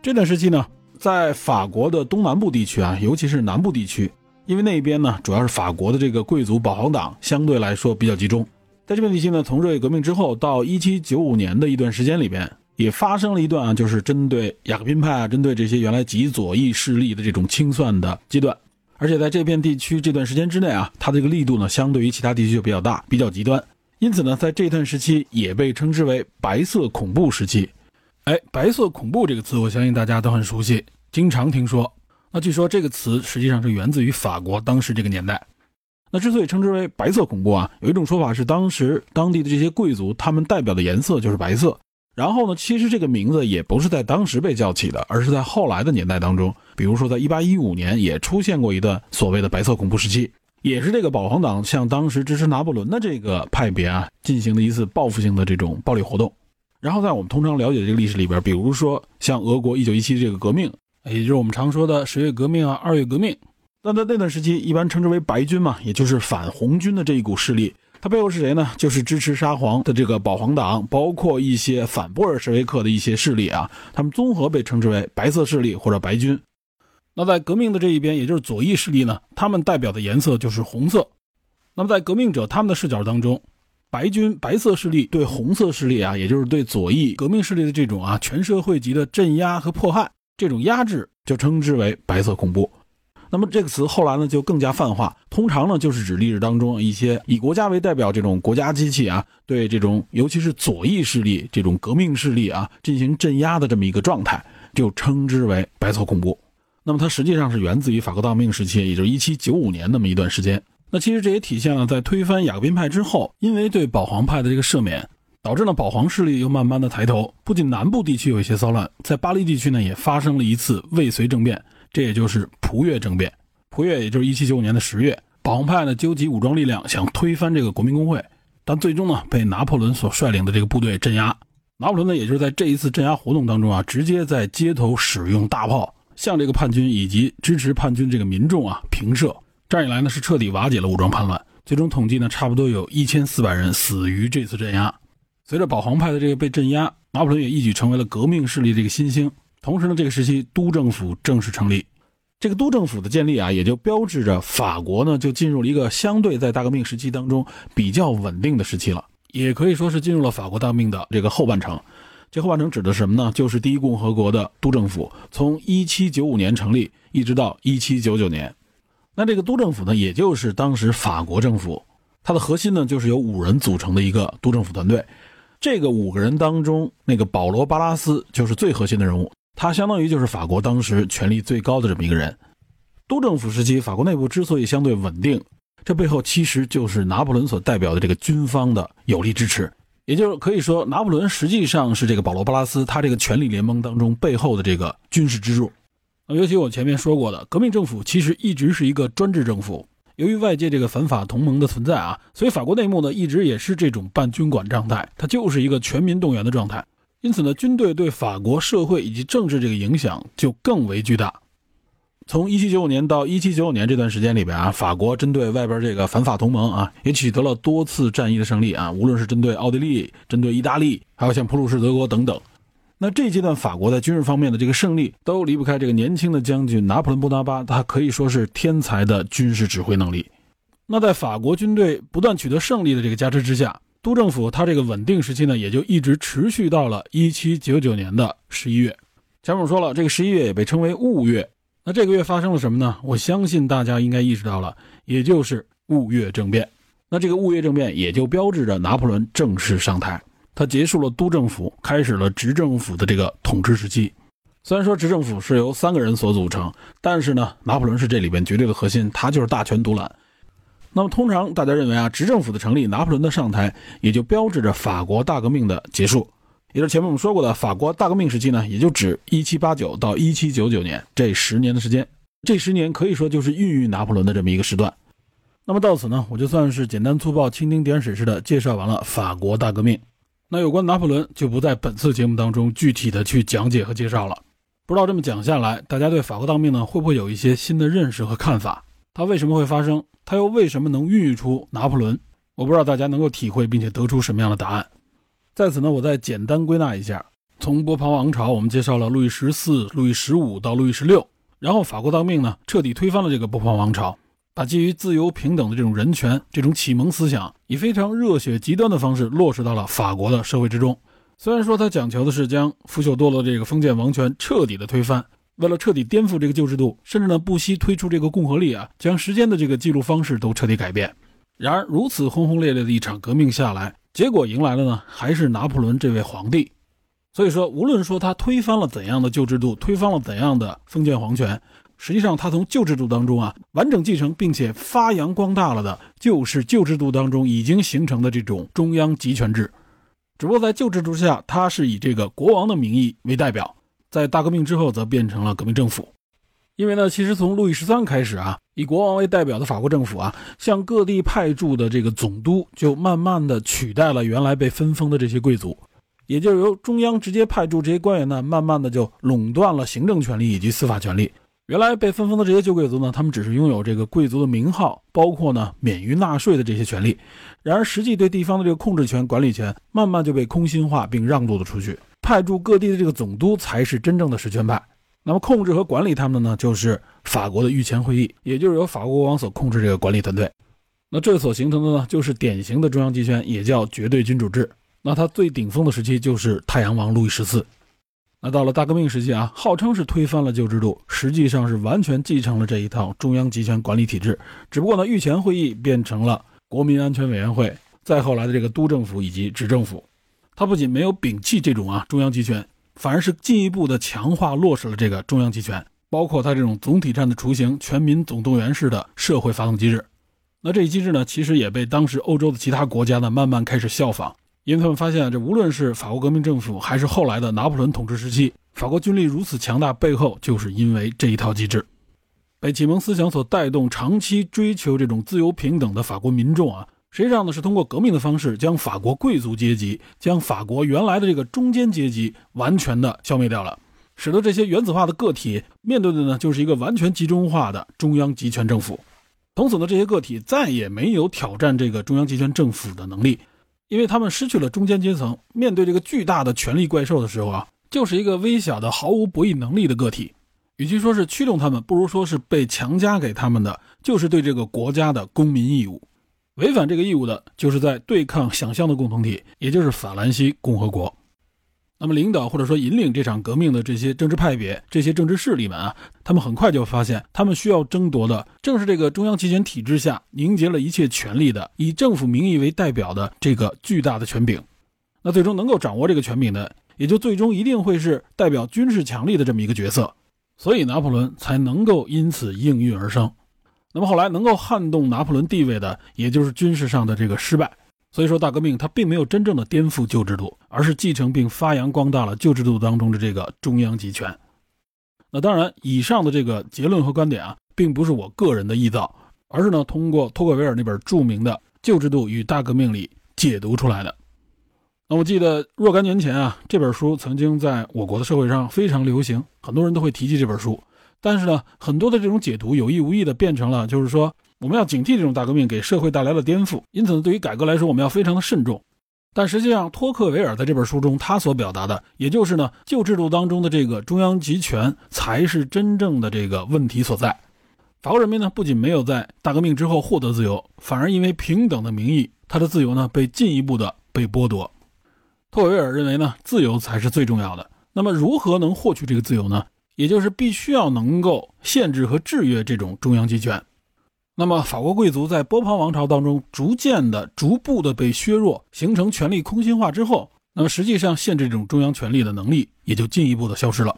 这段时期呢。在法国的东南部地区啊，尤其是南部地区，因为那边呢主要是法国的这个贵族保皇党相对来说比较集中。在这片地区呢，从热月革命之后到一七九五年的一段时间里边，也发生了一段啊，就是针对雅各宾派啊，针对这些原来极左翼势力的这种清算的阶段。而且在这片地区这段时间之内啊，它这个力度呢，相对于其他地区就比较大，比较极端。因此呢，在这段时期也被称之为白色恐怖时期。哎，白色恐怖这个词，我相信大家都很熟悉，经常听说。那据说这个词实际上是源自于法国当时这个年代。那之所以称之为白色恐怖啊，有一种说法是当时当地的这些贵族他们代表的颜色就是白色。然后呢，其实这个名字也不是在当时被叫起的，而是在后来的年代当中，比如说在1815年也出现过一段所谓的白色恐怖时期，也是这个保皇党向当时支持拿破仑的这个派别啊进行的一次报复性的这种暴力活动。然后在我们通常了解的这个历史里边，比如说像俄国一九一七这个革命，也就是我们常说的十月革命啊、二月革命。那在那段时期，一般称之为白军嘛，也就是反红军的这一股势力。它背后是谁呢？就是支持沙皇的这个保皇党，包括一些反布尔什维克的一些势力啊。他们综合被称之为白色势力或者白军。那在革命的这一边，也就是左翼势力呢，他们代表的颜色就是红色。那么在革命者他们的视角当中。白军白色势力对红色势力啊，也就是对左翼革命势力的这种啊全社会级的镇压和迫害，这种压制就称之为白色恐怖。那么这个词后来呢就更加泛化，通常呢就是指历史当中一些以国家为代表这种国家机器啊，对这种尤其是左翼势力这种革命势力啊进行镇压的这么一个状态，就称之为白色恐怖。那么它实际上是源自于法国大革命时期，也就是一七九五年那么一段时间。那其实这也体现了在推翻雅各宾派之后，因为对保皇派的这个赦免，导致呢保皇势力又慢慢的抬头。不仅南部地区有一些骚乱，在巴黎地区呢也发生了一次未遂政变。这也就是普越政变。普越也就是一七九五年的十月，保皇派呢纠集武装力量想推翻这个国民工会，但最终呢被拿破仑所率领的这个部队镇压。拿破仑呢也就是在这一次镇压活动当中啊，直接在街头使用大炮向这个叛军以及支持叛军这个民众啊平射。这样一来呢是彻底瓦解了武装叛乱。最终统计呢差不多有一千四百人死于这次镇压。随着保皇派的这个被镇压，拿破仑也一举成为了革命势力的这个新星。同时呢，这个时期督政府正式成立，这个督政府的建立啊，也就标志着法国呢就进入了一个相对在大革命时期当中比较稳定的时期了，也可以说是进入了法国大革命的这个后半程。这后半程指的什么呢？就是第一共和国的督政府从1795年成立，一直到1799年。那这个督政府呢，也就是当时法国政府，它的核心呢就是由五人组成的一个督政府团队。这个五个人当中，那个保罗·巴拉斯就是最核心的人物。他相当于就是法国当时权力最高的这么一个人。督政府时期，法国内部之所以相对稳定，这背后其实就是拿破仑所代表的这个军方的有力支持。也就是可以说，拿破仑实际上是这个保罗·巴拉斯他这个权力联盟当中背后的这个军事支柱。尤其我前面说过的，革命政府其实一直是一个专制政府。由于外界这个反法同盟的存在啊，所以法国内幕呢一直也是这种半军管状态，它就是一个全民动员的状态。因此呢，军队对法国社会以及政治这个影响就更为巨大。从1795年到1799年这段时间里边啊，法国针对外边这个反法同盟啊，也取得了多次战役的胜利啊。无论是针对奥地利、针对意大利，还有像普鲁士德国等等。那这阶段法国在军事方面的这个胜利，都离不开这个年轻的将军拿破仑·波拿巴，他可以说是天才的军事指挥能力。那在法国军队不断取得胜利的这个加持之下。督政府它这个稳定时期呢，也就一直持续到了一七九九年的十一月。前面我说了，这个十一月也被称为雾月。那这个月发生了什么呢？我相信大家应该意识到了，也就是雾月政变。那这个雾月政变也就标志着拿破仑正式上台，他结束了督政府，开始了执政府的这个统治时期。虽然说执政府是由三个人所组成，但是呢，拿破仑是这里边绝对的核心，他就是大权独揽。那么，通常大家认为啊，执政府的成立，拿破仑的上台，也就标志着法国大革命的结束。也就是前面我们说过的，法国大革命时期呢，也就指1789到1799年这十年的时间。这十年可以说就是孕育拿破仑的这么一个时段。那么到此呢，我就算是简单粗暴、蜻蜓点水似的介绍完了法国大革命。那有关拿破仑就不在本次节目当中具体的去讲解和介绍了。不知道这么讲下来，大家对法国大革命呢，会不会有一些新的认识和看法？它为什么会发生？它又为什么能孕育出拿破仑？我不知道大家能够体会并且得出什么样的答案。在此呢，我再简单归纳一下：从波旁王朝，我们介绍了路易十四、路易十五到路易十六，然后法国大革命呢，彻底推翻了这个波旁王朝，把基于自由平等的这种人权、这种启蒙思想，以非常热血极端的方式落实到了法国的社会之中。虽然说他讲求的是将腐朽堕落这个封建王权彻底的推翻。为了彻底颠覆这个旧制度，甚至呢不惜推出这个共和历啊，将时间的这个记录方式都彻底改变。然而，如此轰轰烈烈的一场革命下来，结果迎来了呢，还是拿破仑这位皇帝。所以说，无论说他推翻了怎样的旧制度，推翻了怎样的封建皇权，实际上他从旧制度当中啊，完整继承并且发扬光大了的，就是旧制度当中已经形成的这种中央集权制。只不过在旧制度下，他是以这个国王的名义为代表。在大革命之后，则变成了革命政府。因为呢，其实从路易十三开始啊，以国王为代表的法国政府啊，向各地派驻的这个总督，就慢慢的取代了原来被分封的这些贵族，也就是由中央直接派驻这些官员呢，慢慢的就垄断了行政权力以及司法权力。原来被分封的这些旧贵族呢，他们只是拥有这个贵族的名号，包括呢免于纳税的这些权利。然而，实际对地方的这个控制权、管理权，慢慢就被空心化并让渡了出去。派驻各地的这个总督才是真正的实权派，那么控制和管理他们的呢，就是法国的御前会议，也就是由法国国王所控制这个管理团队。那这所形成的呢，就是典型的中央集权，也叫绝对君主制。那它最顶峰的时期就是太阳王路易十四。那到了大革命时期啊，号称是推翻了旧制度，实际上是完全继承了这一套中央集权管理体制。只不过呢，御前会议变成了国民安全委员会，再后来的这个督政府以及执政府，它不仅没有摒弃这种啊中央集权，反而是进一步的强化落实了这个中央集权，包括它这种总体战的雏形——全民总动员式的社会发动机制。那这一机制呢，其实也被当时欧洲的其他国家呢慢慢开始效仿。因为他们发现啊，这无论是法国革命政府，还是后来的拿破仑统治时期，法国军力如此强大，背后就是因为这一套机制。被启蒙思想所带动，长期追求这种自由平等的法国民众啊，实际上呢是通过革命的方式，将法国贵族阶级，将法国原来的这个中间阶级完全的消灭掉了，使得这些原子化的个体面对的呢就是一个完全集中化的中央集权政府。从此呢，这些个体再也没有挑战这个中央集权政府的能力。因为他们失去了中间阶层，面对这个巨大的权力怪兽的时候啊，就是一个微小的、毫无博弈能力的个体。与其说是驱动他们，不如说是被强加给他们的，就是对这个国家的公民义务。违反这个义务的，就是在对抗想象的共同体，也就是法兰西共和国。那么，领导或者说引领这场革命的这些政治派别、这些政治势力们啊，他们很快就发现，他们需要争夺的正是这个中央集权体制下凝结了一切权力的、以政府名义为代表的这个巨大的权柄。那最终能够掌握这个权柄的，也就最终一定会是代表军事强力的这么一个角色。所以，拿破仑才能够因此应运而生。那么后来能够撼动拿破仑地位的，也就是军事上的这个失败。所以说，大革命它并没有真正的颠覆旧制度，而是继承并发扬光大了旧制度当中的这个中央集权。那当然，以上的这个结论和观点啊，并不是我个人的臆造，而是呢通过托克维尔那本著名的《旧制度与大革命》里解读出来的。那我记得若干年前啊，这本书曾经在我国的社会上非常流行，很多人都会提及这本书。但是呢，很多的这种解读有意无意的变成了，就是说。我们要警惕这种大革命给社会带来的颠覆，因此呢，对于改革来说，我们要非常的慎重。但实际上，托克维尔在这本书中，他所表达的，也就是呢，旧制度当中的这个中央集权，才是真正的这个问题所在。法国人民呢，不仅没有在大革命之后获得自由，反而因为平等的名义，他的自由呢，被进一步的被剥夺。托维尔认为呢，自由才是最重要的。那么，如何能获取这个自由呢？也就是必须要能够限制和制约这种中央集权。那么，法国贵族在波旁王朝当中逐渐的、逐步的被削弱，形成权力空心化之后，那么实际上限制这种中央权力的能力也就进一步的消失了。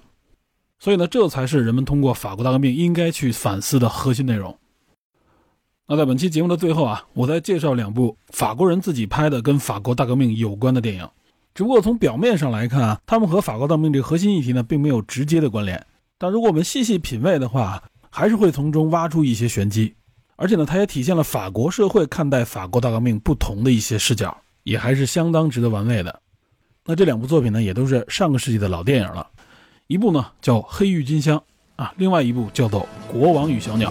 所以呢，这才是人们通过法国大革命应该去反思的核心内容。那在本期节目的最后啊，我再介绍两部法国人自己拍的跟法国大革命有关的电影。只不过从表面上来看啊，他们和法国大革命这个核心议题呢，并没有直接的关联。但如果我们细细品味的话，还是会从中挖出一些玄机。而且呢，它也体现了法国社会看待法国大革命不同的一些视角，也还是相当值得玩味的。那这两部作品呢，也都是上个世纪的老电影了。一部呢叫《黑郁金香》啊，另外一部叫做《国王与小鸟》。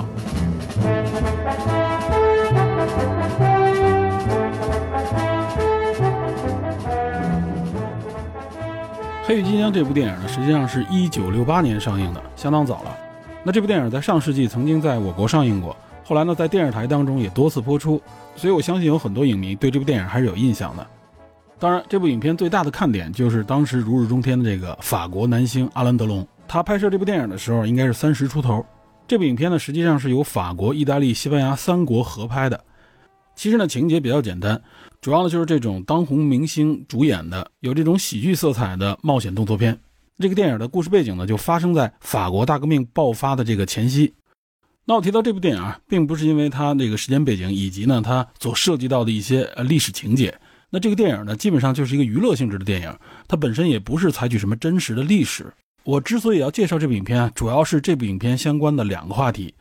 《黑郁金香》这部电影呢，实际上是一九六八年上映的，相当早了。那这部电影在上世纪曾经在我国上映过。后来呢，在电视台当中也多次播出，所以我相信有很多影迷对这部电影还是有印象的。当然，这部影片最大的看点就是当时如日中天的这个法国男星阿兰·德龙。他拍摄这部电影的时候应该是三十出头。这部影片呢，实际上是由法国、意大利、西班牙三国合拍的。其实呢，情节比较简单，主要呢就是这种当红明星主演的，有这种喜剧色彩的冒险动作片。这个电影的故事背景呢，就发生在法国大革命爆发的这个前夕。那我提到这部电影啊，并不是因为它那个时间背景以及呢它所涉及到的一些呃历史情节。那这个电影呢，基本上就是一个娱乐性质的电影，它本身也不是采取什么真实的历史。我之所以要介绍这部影片啊，主要是这部影片相关的两个话题，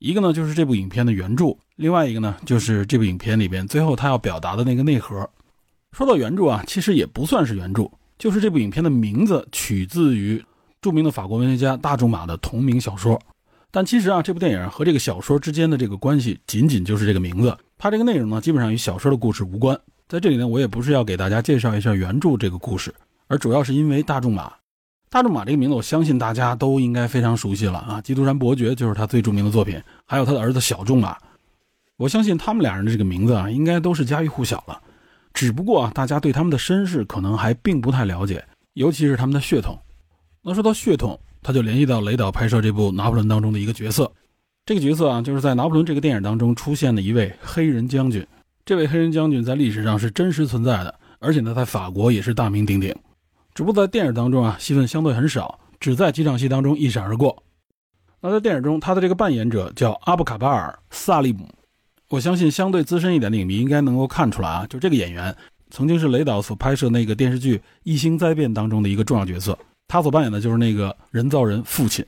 一个呢就是这部影片的原著，另外一个呢就是这部影片里边最后他要表达的那个内核。说到原著啊，其实也不算是原著，就是这部影片的名字取自于著名的法国文学家大仲马的同名小说。但其实啊，这部电影和这个小说之间的这个关系，仅仅就是这个名字。它这个内容呢，基本上与小说的故事无关。在这里呢，我也不是要给大家介绍一下原著这个故事，而主要是因为大仲马。大仲马这个名字，我相信大家都应该非常熟悉了啊，《基督山伯爵》就是他最著名的作品，还有他的儿子小仲马。我相信他们俩人的这个名字啊，应该都是家喻户晓了。只不过啊，大家对他们的身世可能还并不太了解，尤其是他们的血统。那说到血统，他就联系到雷导拍摄这部《拿破仑》当中的一个角色。这个角色啊，就是在《拿破仑》这个电影当中出现的一位黑人将军。这位黑人将军在历史上是真实存在的，而且呢，在法国也是大名鼎鼎。只不过在电影当中啊，戏份相对很少，只在几场戏当中一闪而过。那在电影中，他的这个扮演者叫阿布卡巴尔·萨利姆。我相信相对资深一点的影迷应该能够看出来啊，就这个演员曾经是雷导所拍摄那个电视剧《异星灾变》当中的一个重要角色，他所扮演的就是那个人造人父亲。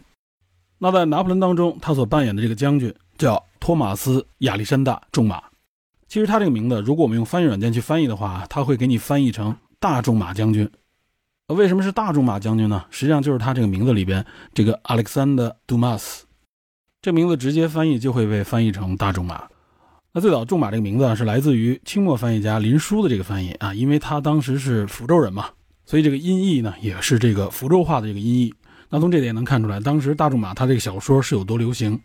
那在拿破仑当中，他所扮演的这个将军叫托马斯·亚历山大·仲马。其实他这个名字，如果我们用翻译软件去翻译的话，他会给你翻译成大仲马将军。为什么是大仲马将军呢？实际上就是他这个名字里边这个 Alexander Dumas，这名字直接翻译就会被翻译成大仲马。那最早“仲马”这个名字啊，是来自于清末翻译家林纾的这个翻译啊，因为他当时是福州人嘛，所以这个音译呢也是这个福州话的这个音译。那从这点能看出来，当时大仲马他这个小说是有多流行。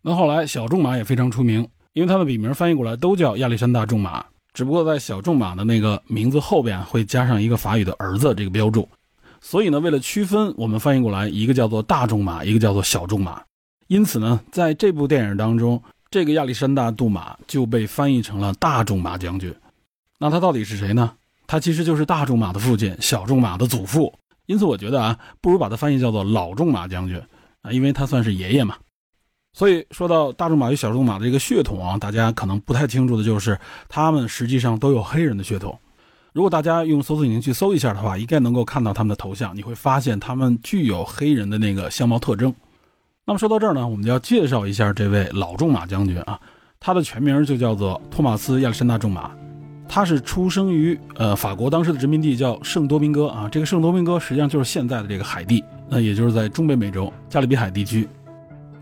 那后来小仲马也非常出名，因为他的笔名翻译过来都叫亚历山大仲马，只不过在小仲马的那个名字后边会加上一个法语的儿子这个标注。所以呢，为了区分，我们翻译过来一个叫做大仲马，一个叫做小仲马。因此呢，在这部电影当中。这个亚历山大·杜马就被翻译成了大仲马将军，那他到底是谁呢？他其实就是大仲马的父亲，小仲马的祖父。因此，我觉得啊，不如把他翻译叫做老仲马将军啊，因为他算是爷爷嘛。所以说到大仲马与小仲马的这个血统啊，大家可能不太清楚的就是，他们实际上都有黑人的血统。如果大家用搜索引擎去搜一下的话，应该能够看到他们的头像，你会发现他们具有黑人的那个相貌特征。那么说到这儿呢，我们就要介绍一下这位老仲马将军啊，他的全名就叫做托马斯·亚历山大·仲马，他是出生于呃法国当时的殖民地叫圣多明戈啊，这个圣多明戈实际上就是现在的这个海地，那也就是在中北美洲加勒比海地区。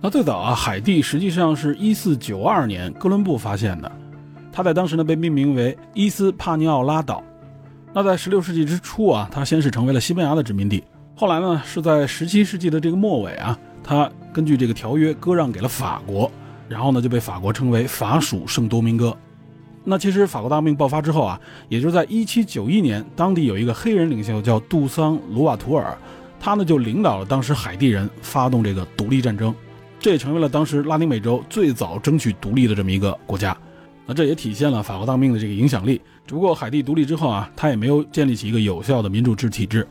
那最早啊，海地实际上是一四九二年哥伦布发现的，他在当时呢被命名为伊斯帕尼奥拉岛。那在十六世纪之初啊，他先是成为了西班牙的殖民地，后来呢是在十七世纪的这个末尾啊，他。根据这个条约割让给了法国，然后呢就被法国称为法属圣多明戈。那其实法国大革命爆发之后啊，也就是在1791年，当地有一个黑人领袖叫杜桑·卢瓦图尔，他呢就领导了当时海地人发动这个独立战争，这也成为了当时拉丁美洲最早争取独立的这么一个国家。那这也体现了法国大革命的这个影响力。只不过海地独立之后啊，他也没有建立起一个有效的民主制体制，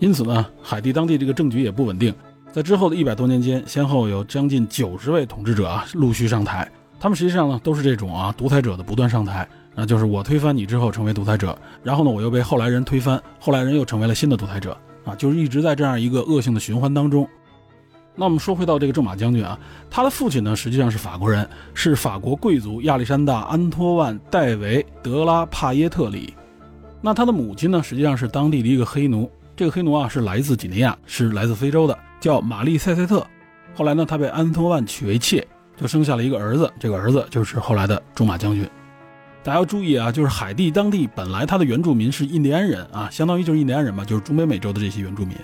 因此呢，海地当地这个政局也不稳定。在之后的一百多年间，先后有将近九十位统治者啊陆续上台，他们实际上呢都是这种啊独裁者的不断上台，那就是我推翻你之后成为独裁者，然后呢我又被后来人推翻，后来人又成为了新的独裁者啊，就是一直在这样一个恶性的循环当中。那我们说回到这个仲马将军啊，他的父亲呢实际上是法国人，是法国贵族亚历山大·安托万·戴维·德拉帕耶特里，那他的母亲呢实际上是当地的一个黑奴，这个黑奴啊是来自几内亚，是来自非洲的。叫玛丽塞塞特，后来呢，他被安托万娶为妾，就生下了一个儿子。这个儿子就是后来的中马将军。大家要注意啊，就是海地当地本来他的原住民是印第安人啊，相当于就是印第安人嘛，就是中北美洲的这些原住民。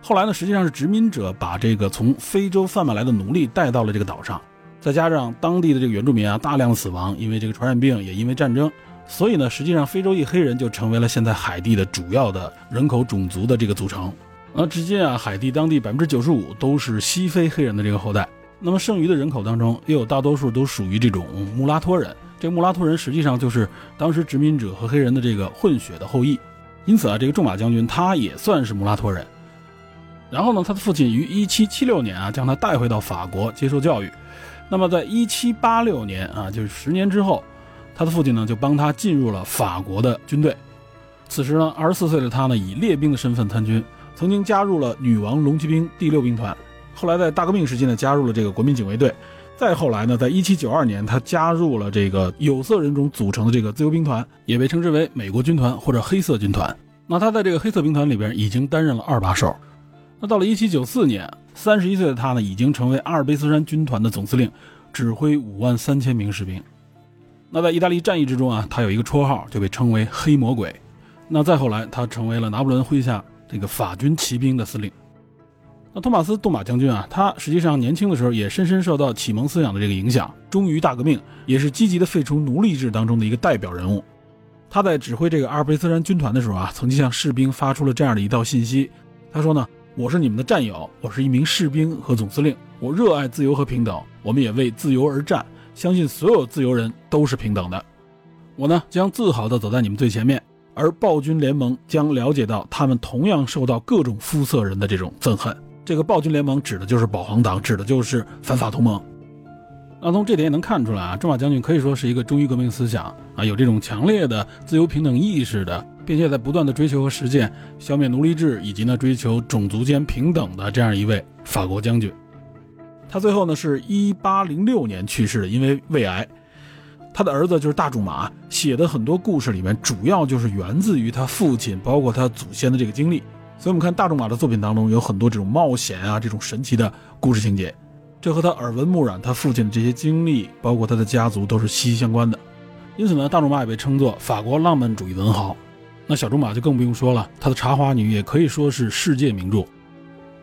后来呢，实际上是殖民者把这个从非洲贩卖来的奴隶带到了这个岛上，再加上当地的这个原住民啊大量死亡，因为这个传染病，也因为战争，所以呢，实际上非洲裔黑人就成为了现在海地的主要的人口种族的这个组成。那至今啊，海地当地百分之九十五都是西非黑人的这个后代。那么剩余的人口当中，也有大多数都属于这种穆拉托人。这个穆拉托人实际上就是当时殖民者和黑人的这个混血的后裔。因此啊，这个仲马将军他也算是穆拉托人。然后呢，他的父亲于一七七六年啊，将他带回到法国接受教育。那么在一七八六年啊，就是十年之后，他的父亲呢就帮他进入了法国的军队。此时呢，二十四岁的他呢，以列兵的身份参军。曾经加入了女王龙骑兵第六兵团，后来在大革命时期呢，加入了这个国民警卫队。再后来呢，在一七九二年，他加入了这个有色人种组成的这个自由兵团，也被称之为美国军团或者黑色军团。那他在这个黑色兵团里边已经担任了二把手。那到了一七九四年，三十一岁的他呢，已经成为阿尔卑斯山军团的总司令，指挥五万三千名士兵。那在意大利战役之中啊，他有一个绰号，就被称为黑魔鬼。那再后来，他成为了拿破仑麾下。这个法军骑兵的司令，那托马斯·杜马将军啊，他实际上年轻的时候也深深受到启蒙思想的这个影响，忠于大革命，也是积极的废除奴隶制当中的一个代表人物。他在指挥这个阿尔卑斯山军团的时候啊，曾经向士兵发出了这样的一道信息。他说呢：“我是你们的战友，我是一名士兵和总司令，我热爱自由和平等，我们也为自由而战，相信所有自由人都是平等的。我呢，将自豪地走在你们最前面，而暴君联盟将了解到他们同样受到各种肤色人的这种憎恨。这个暴君联盟指的就是保皇党，指的就是反法同盟。”那从这点也能看出来啊，中马将军可以说是一个忠于革命思想啊，有这种强烈的自由平等意识的，并且在不断的追求和实践消灭奴隶制以及呢追求种族间平等的这样一位法国将军。他最后呢是一八零六年去世的，因为胃癌。他的儿子就是大仲马写的很多故事里面，主要就是源自于他父亲，包括他祖先的这个经历。所以我们看大仲马的作品当中有很多这种冒险啊，这种神奇的故事情节。这和他耳闻目染他父亲的这些经历，包括他的家族，都是息息相关的。因此呢，大仲马也被称作法国浪漫主义文豪。那小仲马就更不用说了，他的《茶花女》也可以说是世界名著。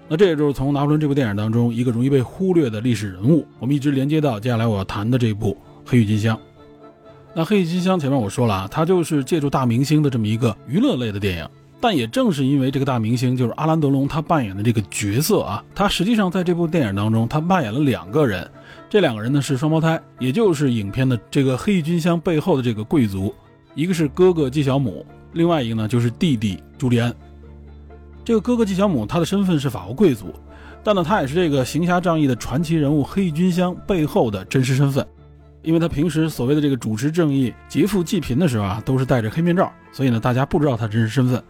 那这也就是从《拿破仑》这部电影当中一个容易被忽略的历史人物，我们一直连接到接下来我要谈的这部《黑郁金香》。那《黑郁金香》前面我说了啊，它就是借助大明星的这么一个娱乐类的电影。但也正是因为这个大明星，就是阿兰·德龙，他扮演的这个角色啊，他实际上在这部电影当中，他扮演了两个人，这两个人呢是双胞胎，也就是影片的这个黑郁金香背后的这个贵族，一个是哥哥纪晓姆，另外一个呢就是弟弟朱利安。这个哥哥纪晓姆，他的身份是法国贵族，但呢他也是这个行侠仗义的传奇人物黑郁金香背后的真实身份，因为他平时所谓的这个主持正义、劫富济贫的时候啊，都是戴着黑面罩，所以呢大家不知道他真实身份。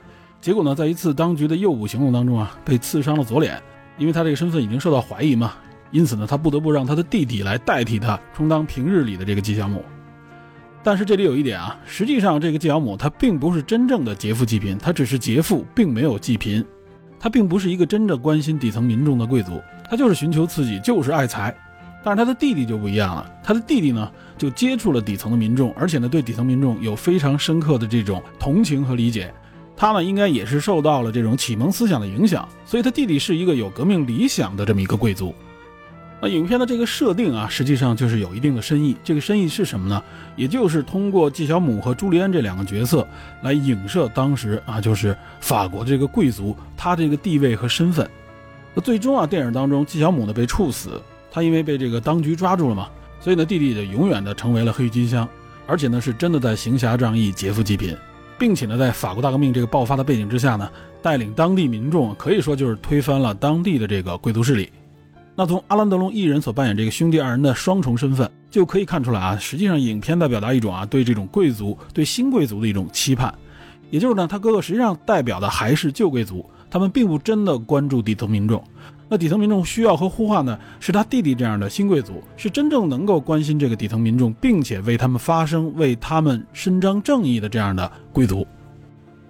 结果呢，在一次当局的诱捕行动当中啊，被刺伤了左脸，因为他这个身份已经受到怀疑嘛，因此呢，他不得不让他的弟弟来代替他，充当平日里的这个纪晓姆。但是这里有一点啊，实际上这个纪晓姆他并不是真正的劫富济贫，他只是劫富，并没有济贫，他并不是一个真正关心底层民众的贵族，他就是寻求刺激，就是爱财。但是他的弟弟就不一样了，他的弟弟呢，就接触了底层的民众，而且呢，对底层民众有非常深刻的这种同情和理解。他呢，应该也是受到了这种启蒙思想的影响，所以他弟弟是一个有革命理想的这么一个贵族。那影片的这个设定啊，实际上就是有一定的深意。这个深意是什么呢？也就是通过纪晓姆和朱利安这两个角色来影射当时啊，就是法国这个贵族他这个地位和身份。那最终啊，电影当中纪晓姆呢被处死，他因为被这个当局抓住了嘛，所以呢弟弟就永远的成为了黑金香，而且呢是真的在行侠仗义、劫富济贫。并且呢，在法国大革命这个爆发的背景之下呢，带领当地民众，可以说就是推翻了当地的这个贵族势力。那从阿兰·德隆一人所扮演这个兄弟二人的双重身份，就可以看出来啊，实际上影片在表达一种啊，对这种贵族、对新贵族的一种期盼。也就是呢，他哥哥实际上代表的还是旧贵族，他们并不真的关注底层民众。那底层民众需要和呼唤呢，是他弟弟这样的新贵族，是真正能够关心这个底层民众，并且为他们发声、为他们伸张正义的这样的贵族。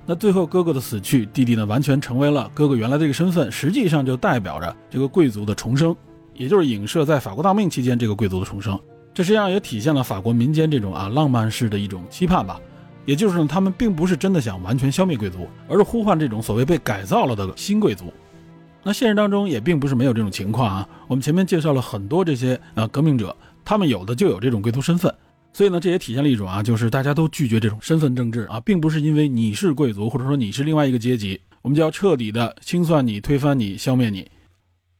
那最后哥哥的死去，弟弟呢完全成为了哥哥原来这个身份，实际上就代表着这个贵族的重生，也就是影射在法国大命期间这个贵族的重生。这实际上也体现了法国民间这种啊浪漫式的一种期盼吧，也就是呢他们并不是真的想完全消灭贵族，而是呼唤这种所谓被改造了的新贵族。那现实当中也并不是没有这种情况啊。我们前面介绍了很多这些呃革命者，他们有的就有这种贵族身份，所以呢，这也体现了一种啊，就是大家都拒绝这种身份政治啊，并不是因为你是贵族，或者说你是另外一个阶级，我们就要彻底的清算你、推翻你、消灭你。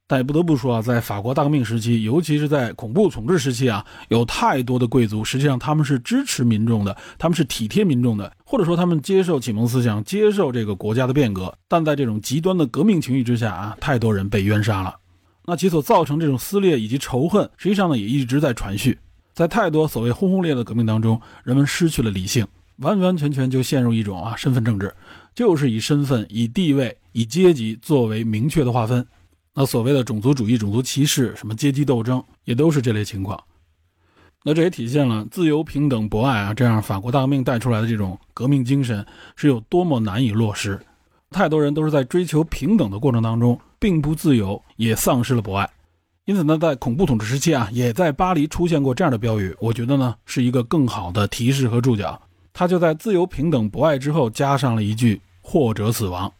但也不得不说啊，在法国大革命时期，尤其是在恐怖统治时期啊，有太多的贵族，实际上他们是支持民众的，他们是体贴民众的，或者说他们接受启蒙思想，接受这个国家的变革。但在这种极端的革命情绪之下啊，太多人被冤杀了。那其所造成这种撕裂以及仇恨，实际上呢也一直在传续。在太多所谓轰轰烈烈的革命当中，人们失去了理性，完完全全就陷入一种啊身份政治，就是以身份、以地位、以阶级作为明确的划分。那所谓的种族主义、种族歧视，什么阶级斗争，也都是这类情况。那这也体现了自由、平等、博爱啊，这样法国大革命带出来的这种革命精神是有多么难以落实。太多人都是在追求平等的过程当中，并不自由，也丧失了博爱。因此呢，在恐怖统治时期啊，也在巴黎出现过这样的标语。我觉得呢，是一个更好的提示和注脚。他就在自由、平等、博爱之后加上了一句“或者死亡”。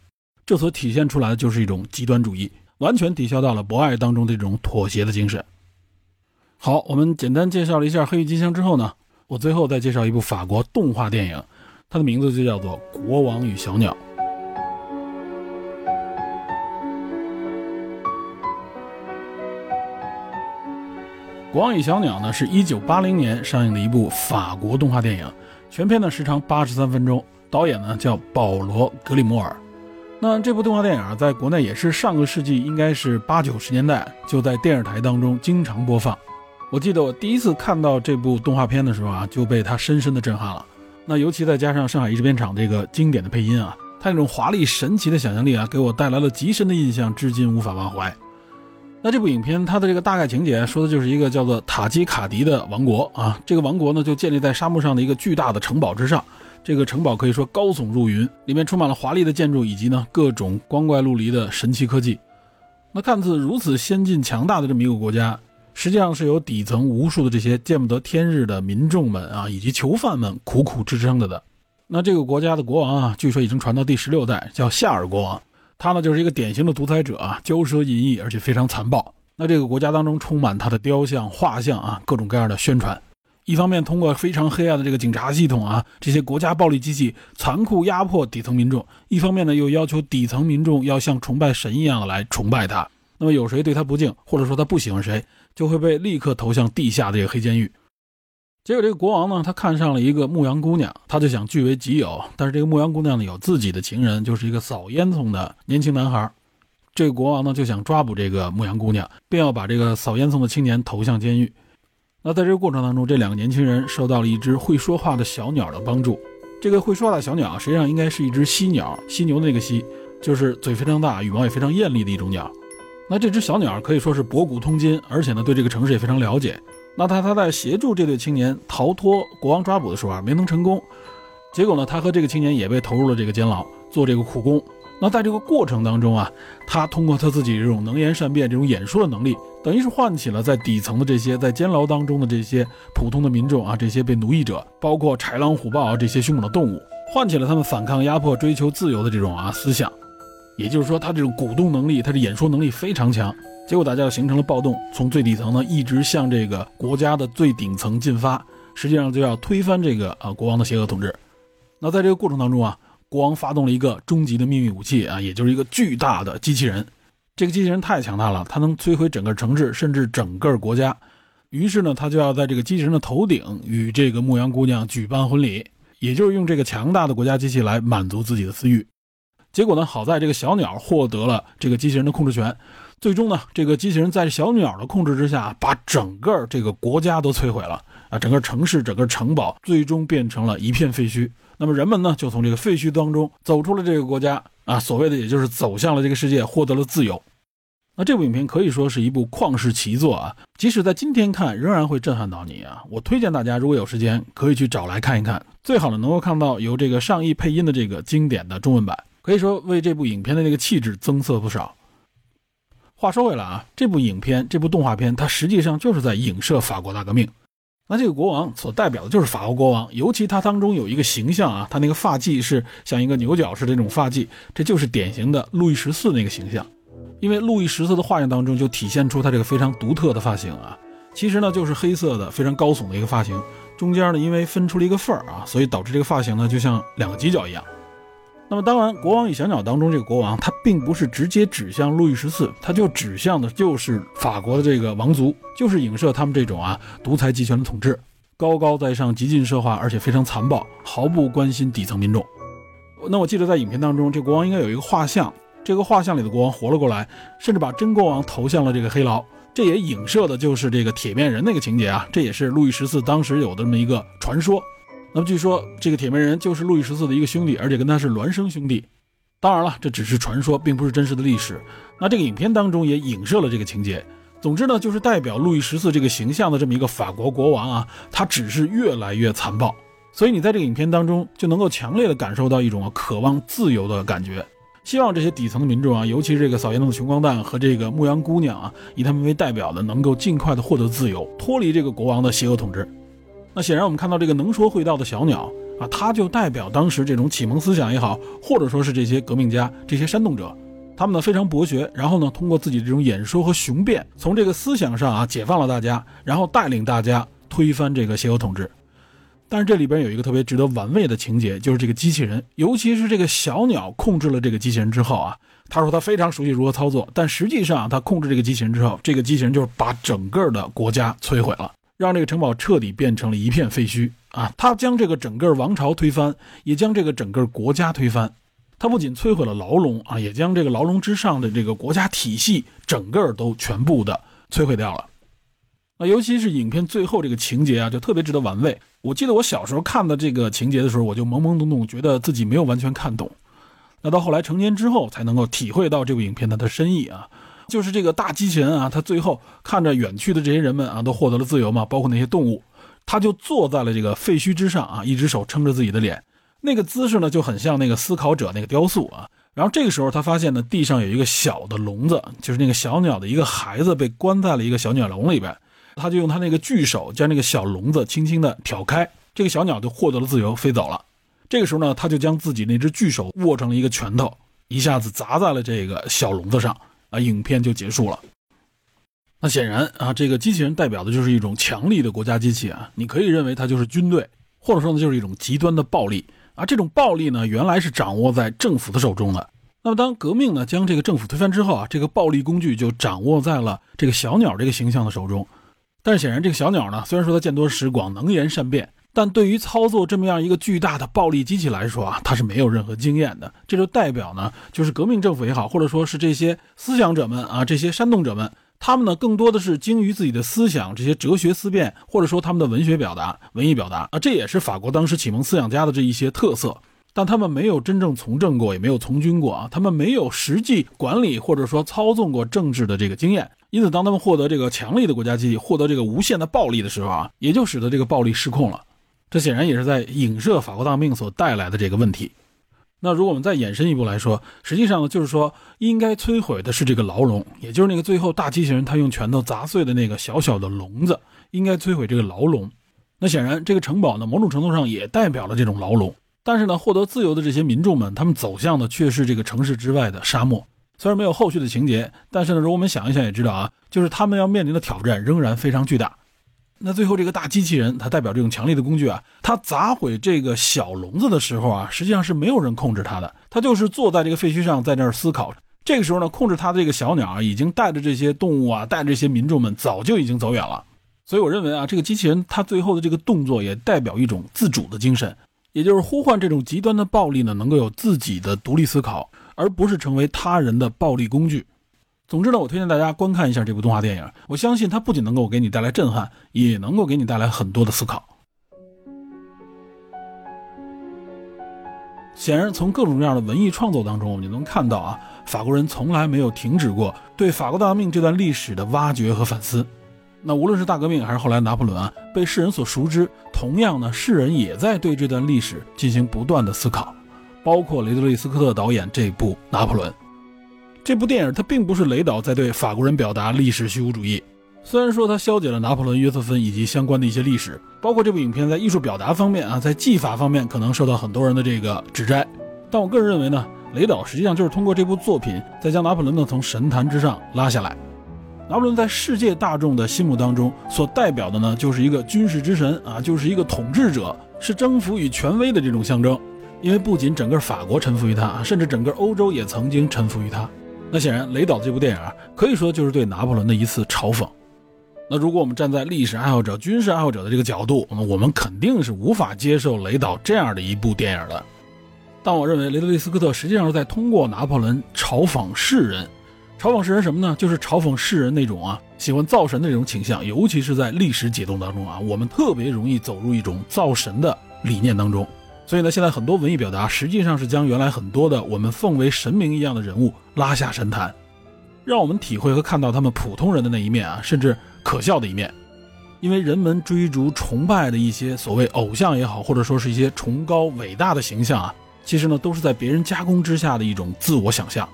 这所体现出来的就是一种极端主义。完全抵消到了博爱当中这种妥协的精神。好，我们简单介绍了一下《黑郁金香》之后呢，我最后再介绍一部法国动画电影，它的名字就叫做《国王与小鸟》。《国王与小鸟》呢，是一九八零年上映的一部法国动画电影，全片呢时长八十三分钟，导演呢叫保罗·格里摩尔。那这部动画电影啊，在国内也是上个世纪应该是八九十年代就在电视台当中经常播放。我记得我第一次看到这部动画片的时候啊，就被它深深的震撼了。那尤其再加上上海译制片厂这个经典的配音啊，它那种华丽神奇的想象力啊，给我带来了极深的印象，至今无法忘怀。那这部影片它的这个大概情节说的就是一个叫做塔基卡迪的王国啊，这个王国呢就建立在沙漠上的一个巨大的城堡之上，这个城堡可以说高耸入云，里面充满了华丽的建筑以及呢各种光怪陆离的神奇科技。那看似如此先进强大的这么一个国家，实际上是由底层无数的这些见不得天日的民众们啊以及囚犯们苦苦支撑着的。那这个国家的国王啊，据说已经传到第十六代，叫夏尔国王。他呢就是一个典型的独裁者啊，骄奢淫逸，而且非常残暴。那这个国家当中充满他的雕像、画像啊，各种各样的宣传。一方面通过非常黑暗的这个警察系统啊，这些国家暴力机器残酷压迫底层民众；一方面呢又要求底层民众要像崇拜神一样的来崇拜他。那么有谁对他不敬，或者说他不喜欢谁，就会被立刻投向地下的这个黑监狱。结果这个国王呢，他看上了一个牧羊姑娘，他就想据为己有。但是这个牧羊姑娘呢，有自己的情人，就是一个扫烟囱的年轻男孩。这个国王呢，就想抓捕这个牧羊姑娘，便要把这个扫烟囱的青年投向监狱。那在这个过程当中，这两个年轻人受到了一只会说话的小鸟的帮助。这个会说话的小鸟实际上应该是一只犀鸟，犀牛那个犀，就是嘴非常大、羽毛也非常艳丽的一种鸟。那这只小鸟可以说是博古通今，而且呢，对这个城市也非常了解。那他他在协助这对青年逃脱国王抓捕的时候啊，没能成功。结果呢，他和这个青年也被投入了这个监牢，做这个苦工。那在这个过程当中啊，他通过他自己这种能言善辩、这种演说的能力，等于是唤起了在底层的这些在监牢当中的这些普通的民众啊，这些被奴役者，包括豺狼虎豹啊这些凶猛的动物，唤起了他们反抗压迫、追求自由的这种啊思想。也就是说，他这种鼓动能力，他的演说能力非常强。结果大家就形成了暴动，从最底层呢一直向这个国家的最顶层进发，实际上就要推翻这个啊国王的邪恶统治。那在这个过程当中啊，国王发动了一个终极的秘密武器啊，也就是一个巨大的机器人。这个机器人太强大了，它能摧毁整个城市，甚至整个国家。于是呢，他就要在这个机器人的头顶与这个牧羊姑娘举办婚礼，也就是用这个强大的国家机器来满足自己的私欲。结果呢，好在这个小鸟获得了这个机器人的控制权。最终呢，这个机器人在小鸟的控制之下，把整个这个国家都摧毁了啊！整个城市、整个城堡最终变成了一片废墟。那么人们呢，就从这个废墟当中走出了这个国家啊，所谓的也就是走向了这个世界，获得了自由。那这部影片可以说是一部旷世奇作啊！即使在今天看，仍然会震撼到你啊！我推荐大家，如果有时间，可以去找来看一看。最好呢，能够看到由这个上译配音的这个经典的中文版，可以说为这部影片的那个气质增色不少。话说回来啊，这部影片、这部动画片，它实际上就是在影射法国大革命。那这个国王所代表的就是法国国王，尤其他当中有一个形象啊，他那个发髻是像一个牛角似的那种发髻，这就是典型的路易十四那个形象。因为路易十四的画像当中就体现出他这个非常独特的发型啊，其实呢就是黑色的非常高耸的一个发型，中间呢因为分出了一个缝儿啊，所以导致这个发型呢就像两个犄角一样。那么当然，《国王与小鸟》当中这个国王，他并不是直接指向路易十四，他就指向的就是法国的这个王族，就是影射他们这种啊独裁集权的统治，高高在上，极尽奢华，而且非常残暴，毫不关心底层民众。那我记得在影片当中，这国王应该有一个画像，这个画像里的国王活了过来，甚至把真国王投向了这个黑牢，这也影射的就是这个铁面人那个情节啊，这也是路易十四当时有的这么一个传说。那么据说这个铁面人就是路易十四的一个兄弟，而且跟他是孪生兄弟。当然了，这只是传说，并不是真实的历史。那这个影片当中也影射了这个情节。总之呢，就是代表路易十四这个形象的这么一个法国国王啊，他只是越来越残暴。所以你在这个影片当中就能够强烈的感受到一种渴望自由的感觉。希望这些底层的民众啊，尤其是这个扫烟囱的穷光蛋和这个牧羊姑娘啊，以他们为代表的，能够尽快的获得自由，脱离这个国王的邪恶统治。那显然，我们看到这个能说会道的小鸟啊，它就代表当时这种启蒙思想也好，或者说是这些革命家、这些煽动者，他们呢非常博学，然后呢通过自己这种演说和雄辩，从这个思想上啊解放了大家，然后带领大家推翻这个邪恶统治。但是这里边有一个特别值得玩味的情节，就是这个机器人，尤其是这个小鸟控制了这个机器人之后啊，他说他非常熟悉如何操作，但实际上他控制这个机器人之后，这个机器人就是把整个的国家摧毁了，让这个城堡彻底变成了一片废墟啊！他将这个整个王朝推翻，也将这个整个国家推翻。他不仅摧毁了牢笼啊，也将这个牢笼之上的这个国家体系整个都全部的摧毁掉了。那尤其是影片最后这个情节啊，就特别值得玩味。我记得我小时候看的这个情节的时候，我就懵懵懂懂，觉得自己没有完全看懂。那到后来成年之后，才能够体会到这部影片它的深意啊。就是这个大机器人啊，他最后看着远去的这些人们啊，都获得了自由嘛，包括那些动物，他就坐在了这个废墟之上啊，一只手撑着自己的脸，那个姿势呢，就很像那个思考者那个雕塑啊。然后这个时候，他发现呢，地上有一个小的笼子，就是那个小鸟的一个孩子被关在了一个小鸟笼里边。他就用他那个巨手将那个小笼子轻轻地挑开，这个小鸟就获得了自由，飞走了。这个时候呢，他就将自己那只巨手握成了一个拳头，一下子砸在了这个小笼子上，啊，影片就结束了。那显然啊，这个机器人代表的就是一种强力的国家机器啊，你可以认为它就是军队，或者说呢，就是一种极端的暴力啊。这种暴力呢，原来是掌握在政府的手中的。那么当革命呢将这个政府推翻之后啊，这个暴力工具就掌握在了这个小鸟这个形象的手中。但是显然，这个小鸟呢，虽然说它见多识广、能言善辩，但对于操作这么样一个巨大的暴力机器来说啊，它是没有任何经验的。这就代表呢，就是革命政府也好，或者说是这些思想者们啊，这些煽动者们，他们呢更多的是精于自己的思想，这些哲学思辨，或者说他们的文学表达、文艺表达啊，这也是法国当时启蒙思想家的这一些特色。但他们没有真正从政过，也没有从军过啊，他们没有实际管理或者说操纵过政治的这个经验。因此，当他们获得这个强力的国家机器，获得这个无限的暴力的时候啊，也就使得这个暴力失控了。这显然也是在影射法国大命所带来的这个问题。那如果我们再延伸一步来说，实际上呢，就是说应该摧毁的是这个牢笼，也就是那个最后大机器人他用拳头砸碎的那个小小的笼子，应该摧毁这个牢笼。那显然，这个城堡呢，某种程度上也代表了这种牢笼。但是呢，获得自由的这些民众们，他们走向的却是这个城市之外的沙漠。虽然没有后续的情节，但是呢，如果我们想一想也知道啊，就是他们要面临的挑战仍然非常巨大。那最后这个大机器人，它代表这种强力的工具啊，它砸毁这个小笼子的时候啊，实际上是没有人控制它的，它就是坐在这个废墟上，在那儿思考。这个时候呢，控制它的这个小鸟啊，已经带着这些动物啊，带着这些民众们，早就已经走远了。所以我认为啊，这个机器人它最后的这个动作也代表一种自主的精神，也就是呼唤这种极端的暴力呢，能够有自己的独立思考。而不是成为他人的暴力工具。总之呢，我推荐大家观看一下这部动画电影。我相信它不仅能够给你带来震撼，也能够给你带来很多的思考。显然，从各种各样的文艺创作当中，我们就能看到啊，法国人从来没有停止过对法国大革命这段历史的挖掘和反思。那无论是大革命还是后来拿破仑啊，被世人所熟知，同样呢，世人也在对这段历史进行不断的思考。包括雷德利·斯科特导演这部《拿破仑》这部电影，它并不是雷导在对法国人表达历史虚无主义。虽然说它消解了拿破仑、约瑟芬以及相关的一些历史，包括这部影片在艺术表达方面啊，在技法方面可能受到很多人的这个指摘。但我个人认为呢，雷导实际上就是通过这部作品，在将拿破仑呢从神坛之上拉下来。拿破仑在世界大众的心目当中所代表的呢，就是一个军事之神啊，就是一个统治者，是征服与权威的这种象征。因为不仅整个法国臣服于他，甚至整个欧洲也曾经臣服于他。那显然，雷导的这部电影啊，可以说就是对拿破仑的一次嘲讽。那如果我们站在历史爱好者、军事爱好者的这个角度，那我们肯定是无法接受雷导这样的一部电影的。但我认为，雷德利·斯科特实际上是在通过拿破仑嘲讽世人。嘲讽世人什么呢？就是嘲讽世人那种啊喜欢造神的这种倾向，尤其是在历史解读当中啊，我们特别容易走入一种造神的理念当中。所以呢，现在很多文艺表达实际上是将原来很多的我们奉为神明一样的人物拉下神坛，让我们体会和看到他们普通人的那一面啊，甚至可笑的一面。因为人们追逐崇拜的一些所谓偶像也好，或者说是一些崇高伟大的形象啊，其实呢都是在别人加工之下的一种自我想象。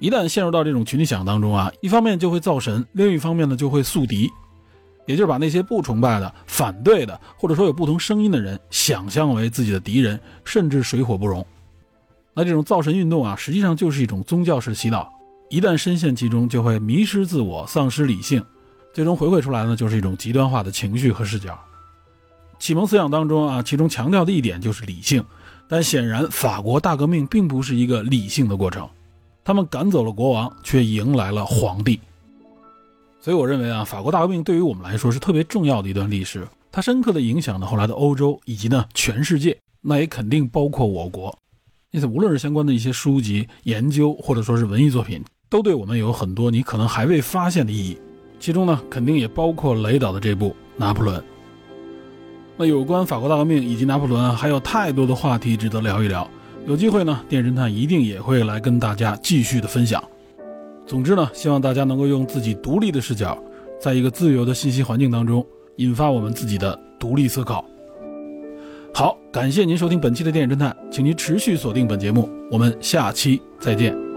一旦陷入到这种群体想象当中啊，一方面就会造神，另一方面呢就会宿敌。也就是把那些不崇拜的、反对的，或者说有不同声音的人，想象为自己的敌人，甚至水火不容。那这种造神运动啊，实际上就是一种宗教式洗脑，一旦深陷其中，就会迷失自我，丧失理性，最终回馈出来呢，就是一种极端化的情绪和视角。启蒙思想当中啊，其中强调的一点就是理性，但显然法国大革命并不是一个理性的过程，他们赶走了国王，却迎来了皇帝。所以我认为啊，法国大革命对于我们来说是特别重要的一段历史，它深刻的影响了后来的欧洲以及呢全世界，那也肯定包括我国。因此，无论是相关的一些书籍研究，或者说是文艺作品，都对我们有很多你可能还未发现的意义。其中呢，肯定也包括雷导的这部《拿破仑》。那有关法国大革命以及拿破仑，还有太多的话题值得聊一聊。有机会呢，电侦探一定也会来跟大家继续的分享。总之呢，希望大家能够用自己独立的视角，在一个自由的信息环境当中，引发我们自己的独立思考。好，感谢您收听本期的电影侦探，请您持续锁定本节目，我们下期再见。